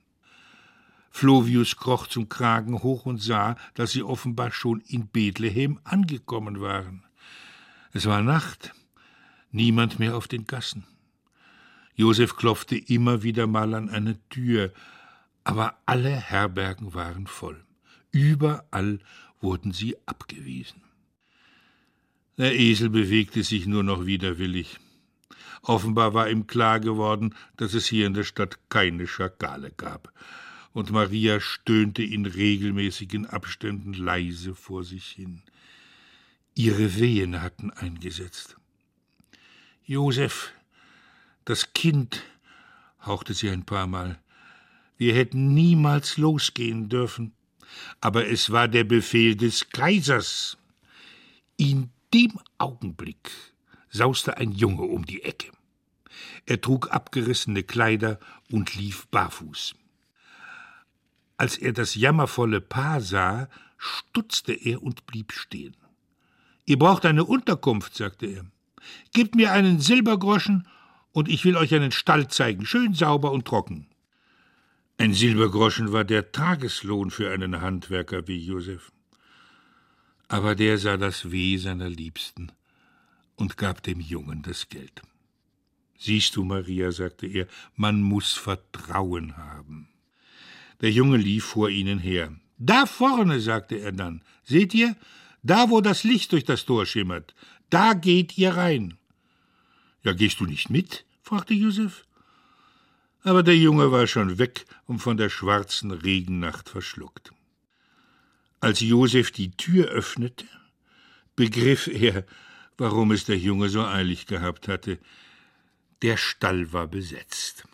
Flovius kroch zum Kragen hoch und sah, dass sie offenbar schon in Bethlehem angekommen waren. Es war Nacht, niemand mehr auf den Gassen. Josef klopfte immer wieder mal an eine Tür, aber alle Herbergen waren voll. Überall wurden sie abgewiesen. Der Esel bewegte sich nur noch widerwillig. Offenbar war ihm klar geworden, dass es hier in der Stadt keine Schakale gab und Maria stöhnte in regelmäßigen Abständen leise vor sich hin. Ihre Wehen hatten eingesetzt. Josef, das Kind, hauchte sie ein paar Mal. Wir hätten niemals losgehen dürfen. Aber es war der Befehl des Kaisers. In dem Augenblick sauste ein Junge um die Ecke. Er trug abgerissene Kleider und lief barfuß. Als er das jammervolle Paar sah, stutzte er und blieb stehen. Ihr braucht eine Unterkunft, sagte er. Gebt mir einen Silbergroschen, und ich will euch einen Stall zeigen, schön sauber und trocken. Ein Silbergroschen war der Tageslohn für einen Handwerker wie Josef. Aber der sah das Weh seiner Liebsten und gab dem Jungen das Geld. Siehst du, Maria, sagte er, man muss Vertrauen haben. Der Junge lief vor ihnen her. Da vorne, sagte er dann. Seht ihr? Da, wo das Licht durch das Tor schimmert. Da geht ihr rein. Ja, gehst du nicht mit? fragte Josef. Aber der Junge war schon weg und von der schwarzen Regennacht verschluckt. Als Josef die Tür öffnete, begriff er, warum es der Junge so eilig gehabt hatte. Der Stall war besetzt.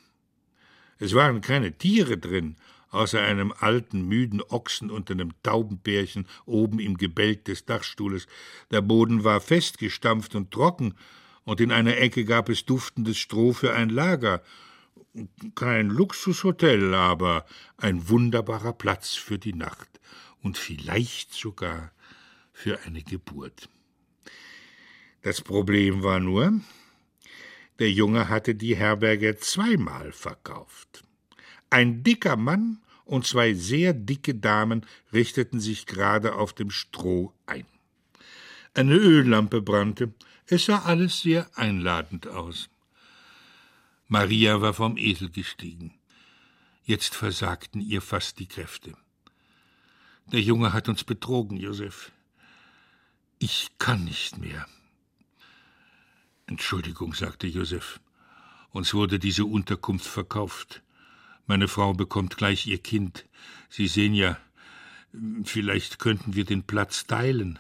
Es waren keine Tiere drin, außer einem alten, müden Ochsen und einem Taubenpärchen oben im Gebälk des Dachstuhles. Der Boden war festgestampft und trocken, und in einer Ecke gab es duftendes Stroh für ein Lager. Kein Luxushotel, aber ein wunderbarer Platz für die Nacht und vielleicht sogar für eine Geburt. Das Problem war nur, der Junge hatte die Herberge zweimal verkauft. Ein dicker Mann und zwei sehr dicke Damen richteten sich gerade auf dem Stroh ein. Eine Öllampe brannte, es sah alles sehr einladend aus. Maria war vom Esel gestiegen. Jetzt versagten ihr fast die Kräfte. Der Junge hat uns betrogen, Josef. Ich kann nicht mehr. Entschuldigung, sagte Josef. Uns wurde diese Unterkunft verkauft. Meine Frau bekommt gleich ihr Kind. Sie sehen ja, vielleicht könnten wir den Platz teilen.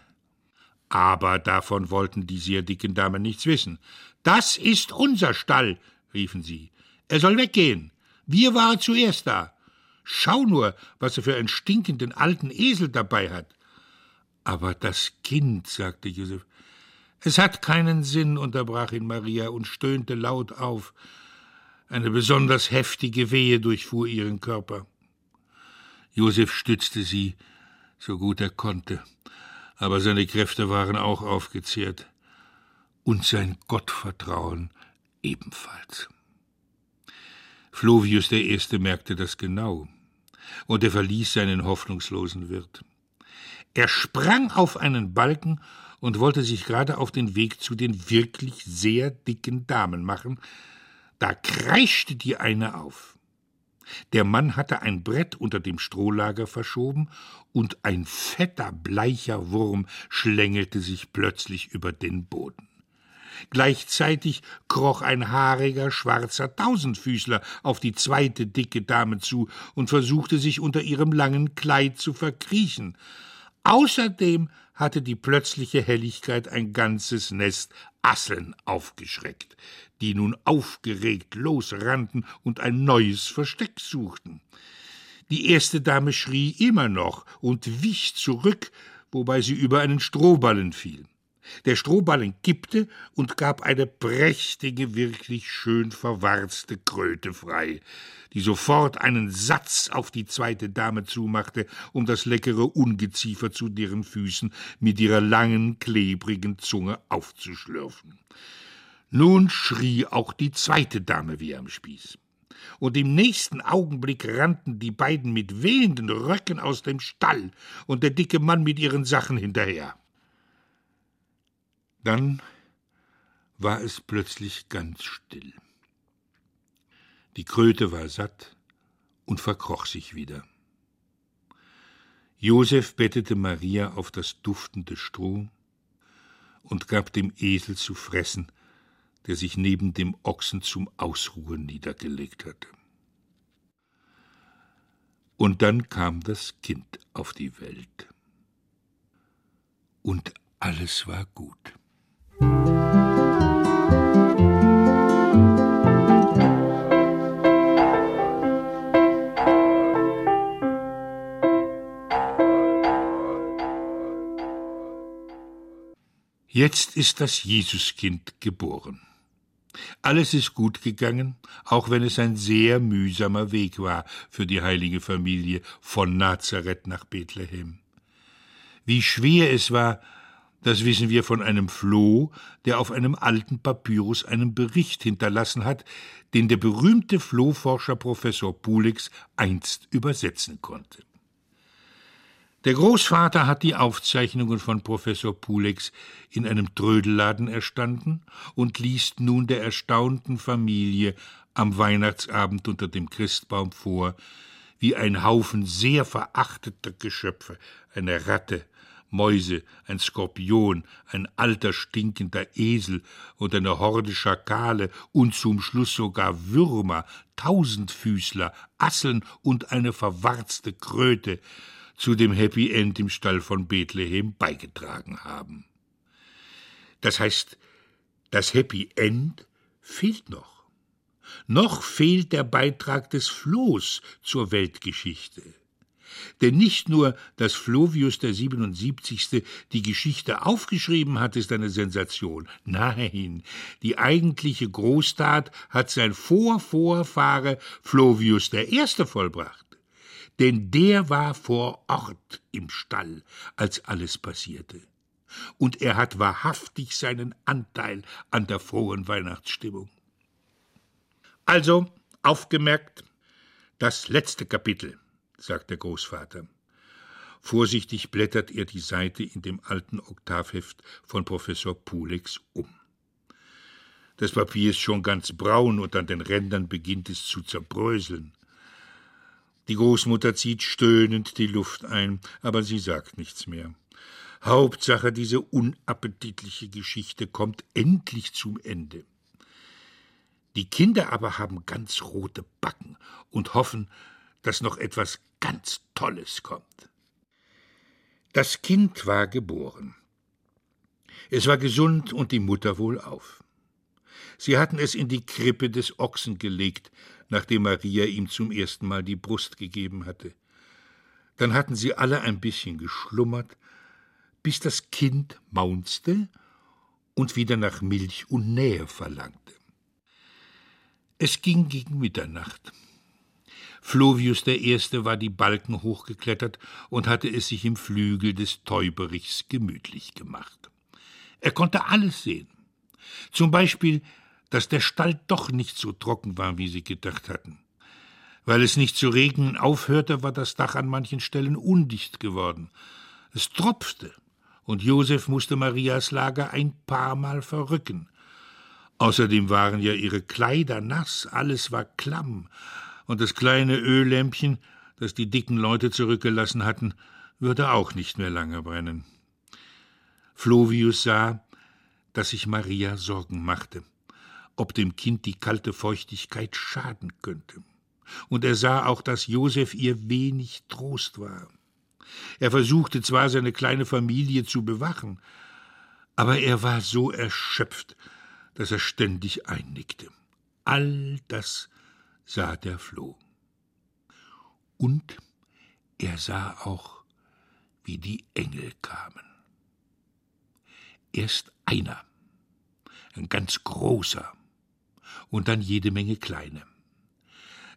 Aber davon wollten die sehr dicken Damen nichts wissen. Das ist unser Stall, riefen sie. Er soll weggehen. Wir waren zuerst da. Schau nur, was er für einen stinkenden alten Esel dabei hat. Aber das Kind, sagte Josef. Es hat keinen Sinn, unterbrach ihn Maria und stöhnte laut auf. Eine besonders heftige Wehe durchfuhr ihren Körper. Josef stützte sie, so gut er konnte, aber seine Kräfte waren auch aufgezehrt und sein Gottvertrauen ebenfalls. Flovius der Erste merkte das genau, und er verließ seinen hoffnungslosen Wirt. Er sprang auf einen Balken und wollte sich gerade auf den Weg zu den wirklich sehr dicken Damen machen, da kreischte die eine auf. Der Mann hatte ein Brett unter dem Strohlager verschoben, und ein fetter, bleicher Wurm schlängelte sich plötzlich über den Boden. Gleichzeitig kroch ein haariger, schwarzer Tausendfüßler auf die zweite dicke Dame zu und versuchte sich unter ihrem langen Kleid zu verkriechen. Außerdem hatte die plötzliche Helligkeit ein ganzes Nest Asseln aufgeschreckt, die nun aufgeregt losrannten und ein neues Versteck suchten. Die erste Dame schrie immer noch und wich zurück, wobei sie über einen Strohballen fiel. Der Strohballen kippte und gab eine prächtige, wirklich schön verwarzte Kröte frei, die sofort einen Satz auf die zweite Dame zumachte, um das leckere Ungeziefer zu deren Füßen mit ihrer langen, klebrigen Zunge aufzuschlürfen. Nun schrie auch die zweite Dame wie am Spieß. Und im nächsten Augenblick rannten die beiden mit wehenden Röcken aus dem Stall und der dicke Mann mit ihren Sachen hinterher. Dann war es plötzlich ganz still. Die Kröte war satt und verkroch sich wieder. Josef bettete Maria auf das duftende Stroh und gab dem Esel zu fressen, der sich neben dem Ochsen zum Ausruhen niedergelegt hatte. Und dann kam das Kind auf die Welt. Und alles war gut. Jetzt ist das Jesuskind geboren. Alles ist gut gegangen, auch wenn es ein sehr mühsamer Weg war für die heilige Familie von Nazareth nach Bethlehem. Wie schwer es war, das wissen wir von einem Floh, der auf einem alten Papyrus einen Bericht hinterlassen hat, den der berühmte Flohforscher Professor Pulix einst übersetzen konnte. Der Großvater hat die Aufzeichnungen von Professor Pulex in einem Trödelladen erstanden und liest nun der erstaunten Familie am Weihnachtsabend unter dem Christbaum vor, wie ein Haufen sehr verachteter Geschöpfe, eine Ratte, Mäuse, ein Skorpion, ein alter stinkender Esel und eine Horde Schakale und zum Schluss sogar Würmer, Tausendfüßler, Asseln und eine verwarzte Kröte zu dem Happy End im Stall von Bethlehem beigetragen haben. Das heißt, das Happy End fehlt noch. Noch fehlt der Beitrag des Flohs zur Weltgeschichte. Denn nicht nur, dass Flovius der 77. die Geschichte aufgeschrieben hat, ist eine Sensation. Nein, die eigentliche Großtat hat sein Vorvorfahre Flovius der Erste vollbracht denn der war vor Ort im Stall, als alles passierte. Und er hat wahrhaftig seinen Anteil an der frohen Weihnachtsstimmung. Also, aufgemerkt, das letzte Kapitel, sagt der Großvater. Vorsichtig blättert er die Seite in dem alten Oktavheft von Professor Pulex um. Das Papier ist schon ganz braun und an den Rändern beginnt es zu zerbröseln. Die Großmutter zieht stöhnend die Luft ein, aber sie sagt nichts mehr. Hauptsache, diese unappetitliche Geschichte kommt endlich zum Ende. Die Kinder aber haben ganz rote Backen und hoffen, dass noch etwas ganz Tolles kommt. Das Kind war geboren. Es war gesund und die Mutter wohlauf. Sie hatten es in die Krippe des Ochsen gelegt, nachdem Maria ihm zum ersten Mal die Brust gegeben hatte. Dann hatten sie alle ein bisschen geschlummert, bis das Kind maunzte und wieder nach Milch und Nähe verlangte. Es ging gegen Mitternacht. Flovius der Erste war die Balken hochgeklettert und hatte es sich im Flügel des Täuberichs gemütlich gemacht. Er konnte alles sehen. Zum Beispiel, dass der Stall doch nicht so trocken war, wie sie gedacht hatten. Weil es nicht zu regnen aufhörte, war das Dach an manchen Stellen undicht geworden. Es tropfte, und Josef musste Marias Lager ein paar Mal verrücken. Außerdem waren ja ihre Kleider nass, alles war klamm, und das kleine Öllämpchen, das die dicken Leute zurückgelassen hatten, würde auch nicht mehr lange brennen. Flovius sah, dass sich Maria Sorgen machte, ob dem Kind die kalte Feuchtigkeit schaden könnte. Und er sah auch, dass Josef ihr wenig Trost war. Er versuchte zwar, seine kleine Familie zu bewachen, aber er war so erschöpft, dass er ständig einnickte. All das sah der Floh. Und er sah auch, wie die Engel kamen. Erst einer, ein ganz großer, und dann jede Menge kleine.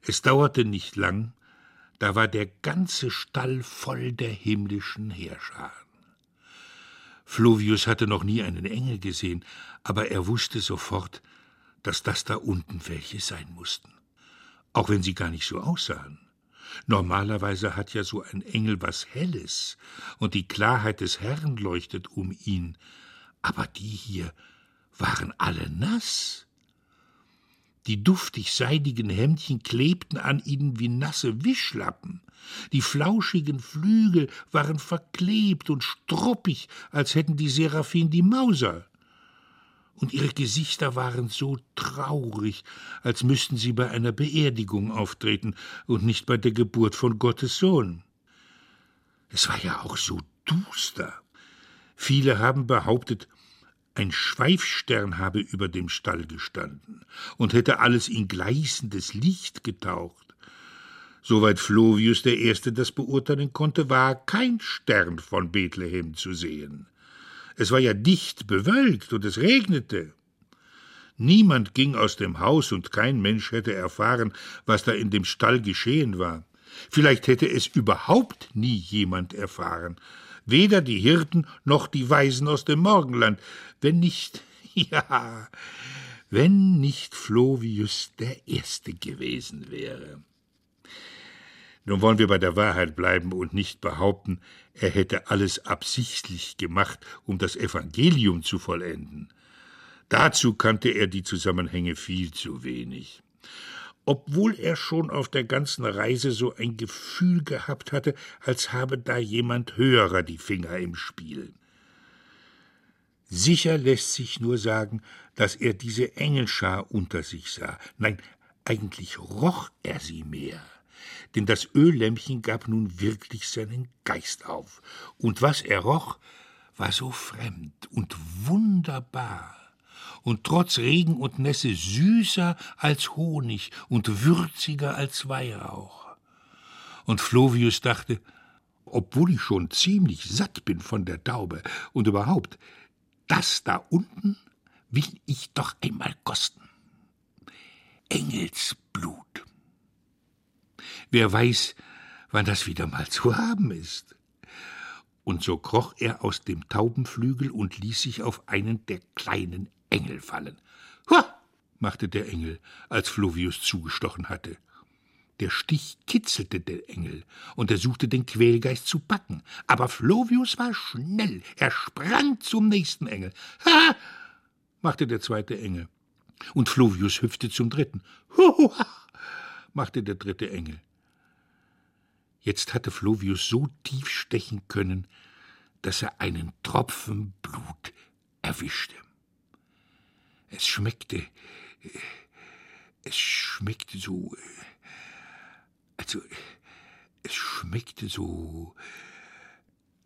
Es dauerte nicht lang, da war der ganze Stall voll der himmlischen Heerscharen. Fluvius hatte noch nie einen Engel gesehen, aber er wusste sofort, dass das da unten welche sein mussten. Auch wenn sie gar nicht so aussahen. Normalerweise hat ja so ein Engel was Helles, und die Klarheit des Herrn leuchtet um ihn. Aber die hier waren alle nass. Die duftig seidigen Hemdchen klebten an ihnen wie nasse Wischlappen. Die flauschigen Flügel waren verklebt und struppig, als hätten die Seraphim die Mauser. Und ihre Gesichter waren so traurig, als müssten sie bei einer Beerdigung auftreten und nicht bei der Geburt von Gottes Sohn. Es war ja auch so duster. Viele haben behauptet, ein Schweifstern habe über dem Stall gestanden und hätte alles in gleißendes Licht getaucht. Soweit Flovius der Erste das beurteilen konnte, war kein Stern von Bethlehem zu sehen. Es war ja dicht bewölkt und es regnete. Niemand ging aus dem Haus und kein Mensch hätte erfahren, was da in dem Stall geschehen war. Vielleicht hätte es überhaupt nie jemand erfahren, weder die Hirten noch die Weisen aus dem Morgenland, wenn nicht, [laughs] ja, wenn nicht Flovius der Erste gewesen wäre. Nun wollen wir bei der Wahrheit bleiben und nicht behaupten, er hätte alles absichtlich gemacht, um das Evangelium zu vollenden. Dazu kannte er die Zusammenhänge viel zu wenig obwohl er schon auf der ganzen Reise so ein Gefühl gehabt hatte, als habe da jemand höherer die Finger im Spiel. Sicher lässt sich nur sagen, dass er diese Engelschar unter sich sah. Nein, eigentlich roch er sie mehr. Denn das Öllämpchen gab nun wirklich seinen Geist auf. Und was er roch, war so fremd und wunderbar und trotz Regen und Nässe süßer als Honig und würziger als Weihrauch. Und Flovius dachte, obwohl ich schon ziemlich satt bin von der Taube und überhaupt, das da unten will ich doch einmal kosten. Engelsblut. Wer weiß, wann das wieder mal zu haben ist. Und so kroch er aus dem Taubenflügel und ließ sich auf einen der kleinen Engel fallen. Hua! machte der Engel, als Flovius zugestochen hatte. Der Stich kitzelte den Engel, und er suchte den Quälgeist zu packen. Aber Flovius war schnell. Er sprang zum nächsten Engel. Ha! machte der zweite Engel. Und Flovius hüpfte zum dritten. Huha! machte der dritte Engel. Jetzt hatte Flovius so tief stechen können, dass er einen Tropfen Blut erwischte. Es schmeckte. Es schmeckte so. Also, es schmeckte so.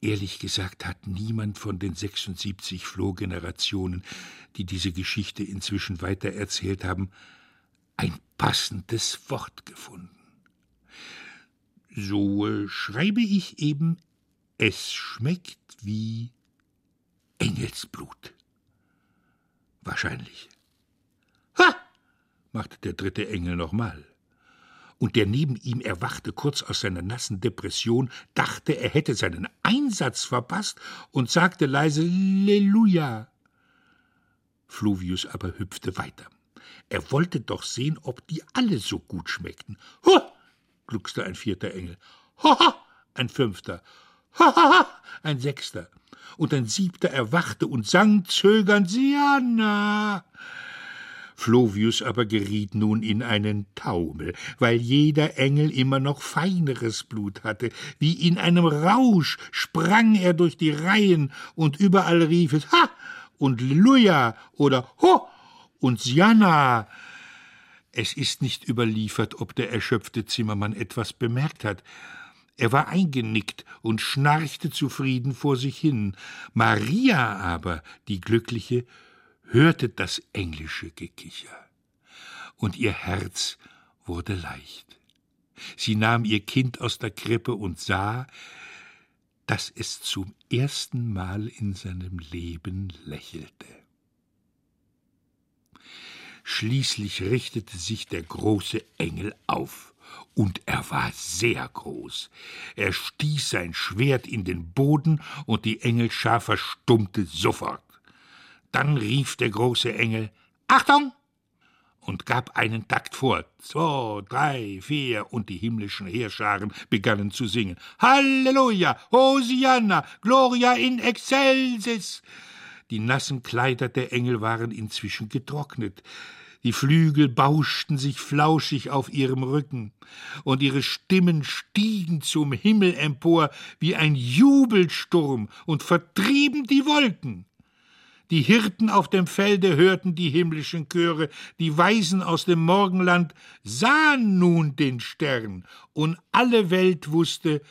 Ehrlich gesagt hat niemand von den 76 Flohgenerationen, die diese Geschichte inzwischen weitererzählt haben, ein passendes Wort gefunden. So schreibe ich eben, es schmeckt wie Engelsblut. Wahrscheinlich. Ha! machte der dritte Engel nochmal. und der neben ihm erwachte kurz aus seiner nassen Depression, dachte, er hätte seinen Einsatz verpasst und sagte leise Halleluja. Fluvius aber hüpfte weiter. Er wollte doch sehen, ob die alle so gut schmeckten. Huh! gluckste ein vierter Engel. Haha! ein fünfter. Ein sechster. Und ein siebter erwachte und sang zögernd Sianna. Flovius aber geriet nun in einen Taumel, weil jeder Engel immer noch feineres Blut hatte. Wie in einem Rausch sprang er durch die Reihen und überall rief es Ha und Luja oder Ho und Sianna. Es ist nicht überliefert, ob der erschöpfte Zimmermann etwas bemerkt hat. Er war eingenickt und schnarchte zufrieden vor sich hin. Maria aber, die Glückliche, hörte das englische Gekicher, und ihr Herz wurde leicht. Sie nahm ihr Kind aus der Krippe und sah, dass es zum ersten Mal in seinem Leben lächelte. Schließlich richtete sich der große Engel auf, und er war sehr groß. Er stieß sein Schwert in den Boden, und die Engelschar verstummte sofort. Dann rief der große Engel Achtung! und gab einen Takt vor. Zwei, drei, vier, und die himmlischen Heerscharen begannen zu singen. Halleluja, Hosianna, Gloria in excelsis. Die nassen Kleider der Engel waren inzwischen getrocknet. Die Flügel bauschten sich flauschig auf ihrem Rücken, und ihre Stimmen stiegen zum Himmel empor wie ein Jubelsturm und vertrieben die Wolken. Die Hirten auf dem Felde hörten die himmlischen Chöre, die Weisen aus dem Morgenland sahen nun den Stern, und alle Welt wusste,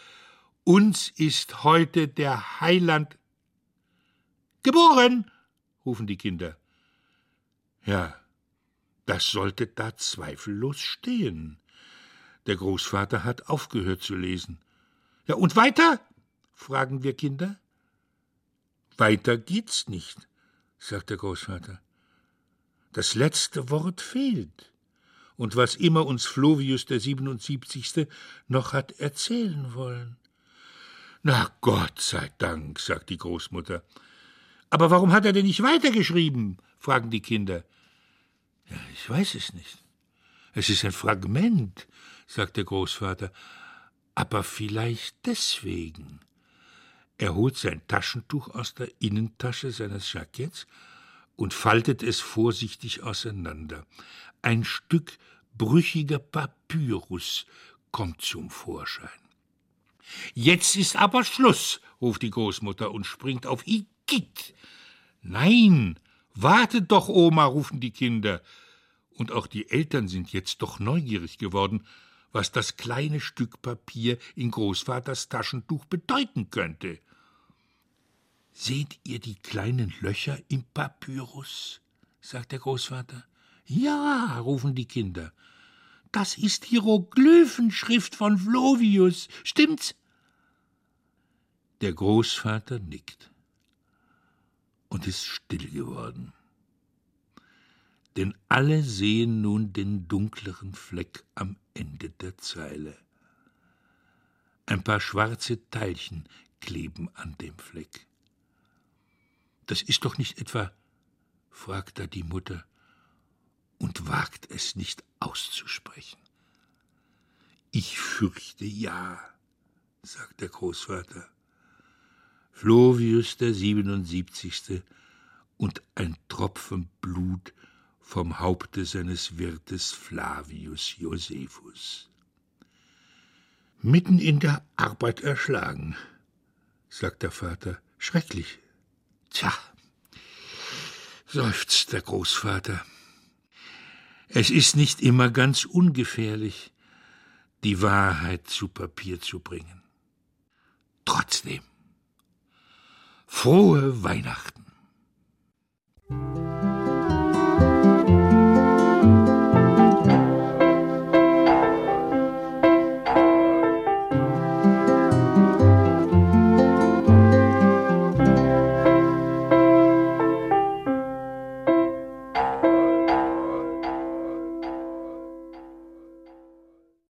uns ist heute der Heiland geboren, rufen die Kinder. Ja, das sollte da zweifellos stehen. Der Großvater hat aufgehört zu lesen. Ja, und weiter? fragen wir Kinder. Weiter geht's nicht sagt der Großvater. Das letzte Wort fehlt. Und was immer uns Flovius der 77. noch hat erzählen wollen. Na Gott sei Dank, sagt die Großmutter. Aber warum hat er denn nicht weitergeschrieben? fragen die Kinder. Ja, ich weiß es nicht. Es ist ein Fragment, sagt der Großvater. Aber vielleicht deswegen. Er holt sein Taschentuch aus der Innentasche seines Jacketts und faltet es vorsichtig auseinander. Ein Stück brüchiger Papyrus kommt zum Vorschein. Jetzt ist aber Schluss, ruft die Großmutter und springt auf Igitt. Nein, wartet doch, Oma, rufen die Kinder. Und auch die Eltern sind jetzt doch neugierig geworden, was das kleine Stück Papier in Großvaters Taschentuch bedeuten könnte. Seht ihr die kleinen Löcher im Papyrus? sagt der Großvater. Ja, rufen die Kinder. Das ist Hieroglyphenschrift von Flovius, stimmt's? Der Großvater nickt und ist still geworden. Denn alle sehen nun den dunkleren Fleck am Ende der Zeile. Ein paar schwarze Teilchen kleben an dem Fleck. Das ist doch nicht etwa, fragt da die Mutter und wagt es nicht auszusprechen. Ich fürchte ja, sagt der Großvater. Flovius der 77. und ein Tropfen Blut vom Haupte seines Wirtes Flavius Josephus. Mitten in der Arbeit erschlagen, sagt der Vater. Schrecklich. Tja, seufzt der Großvater. Es ist nicht immer ganz ungefährlich, die Wahrheit zu Papier zu bringen. Trotzdem, frohe Weihnachten.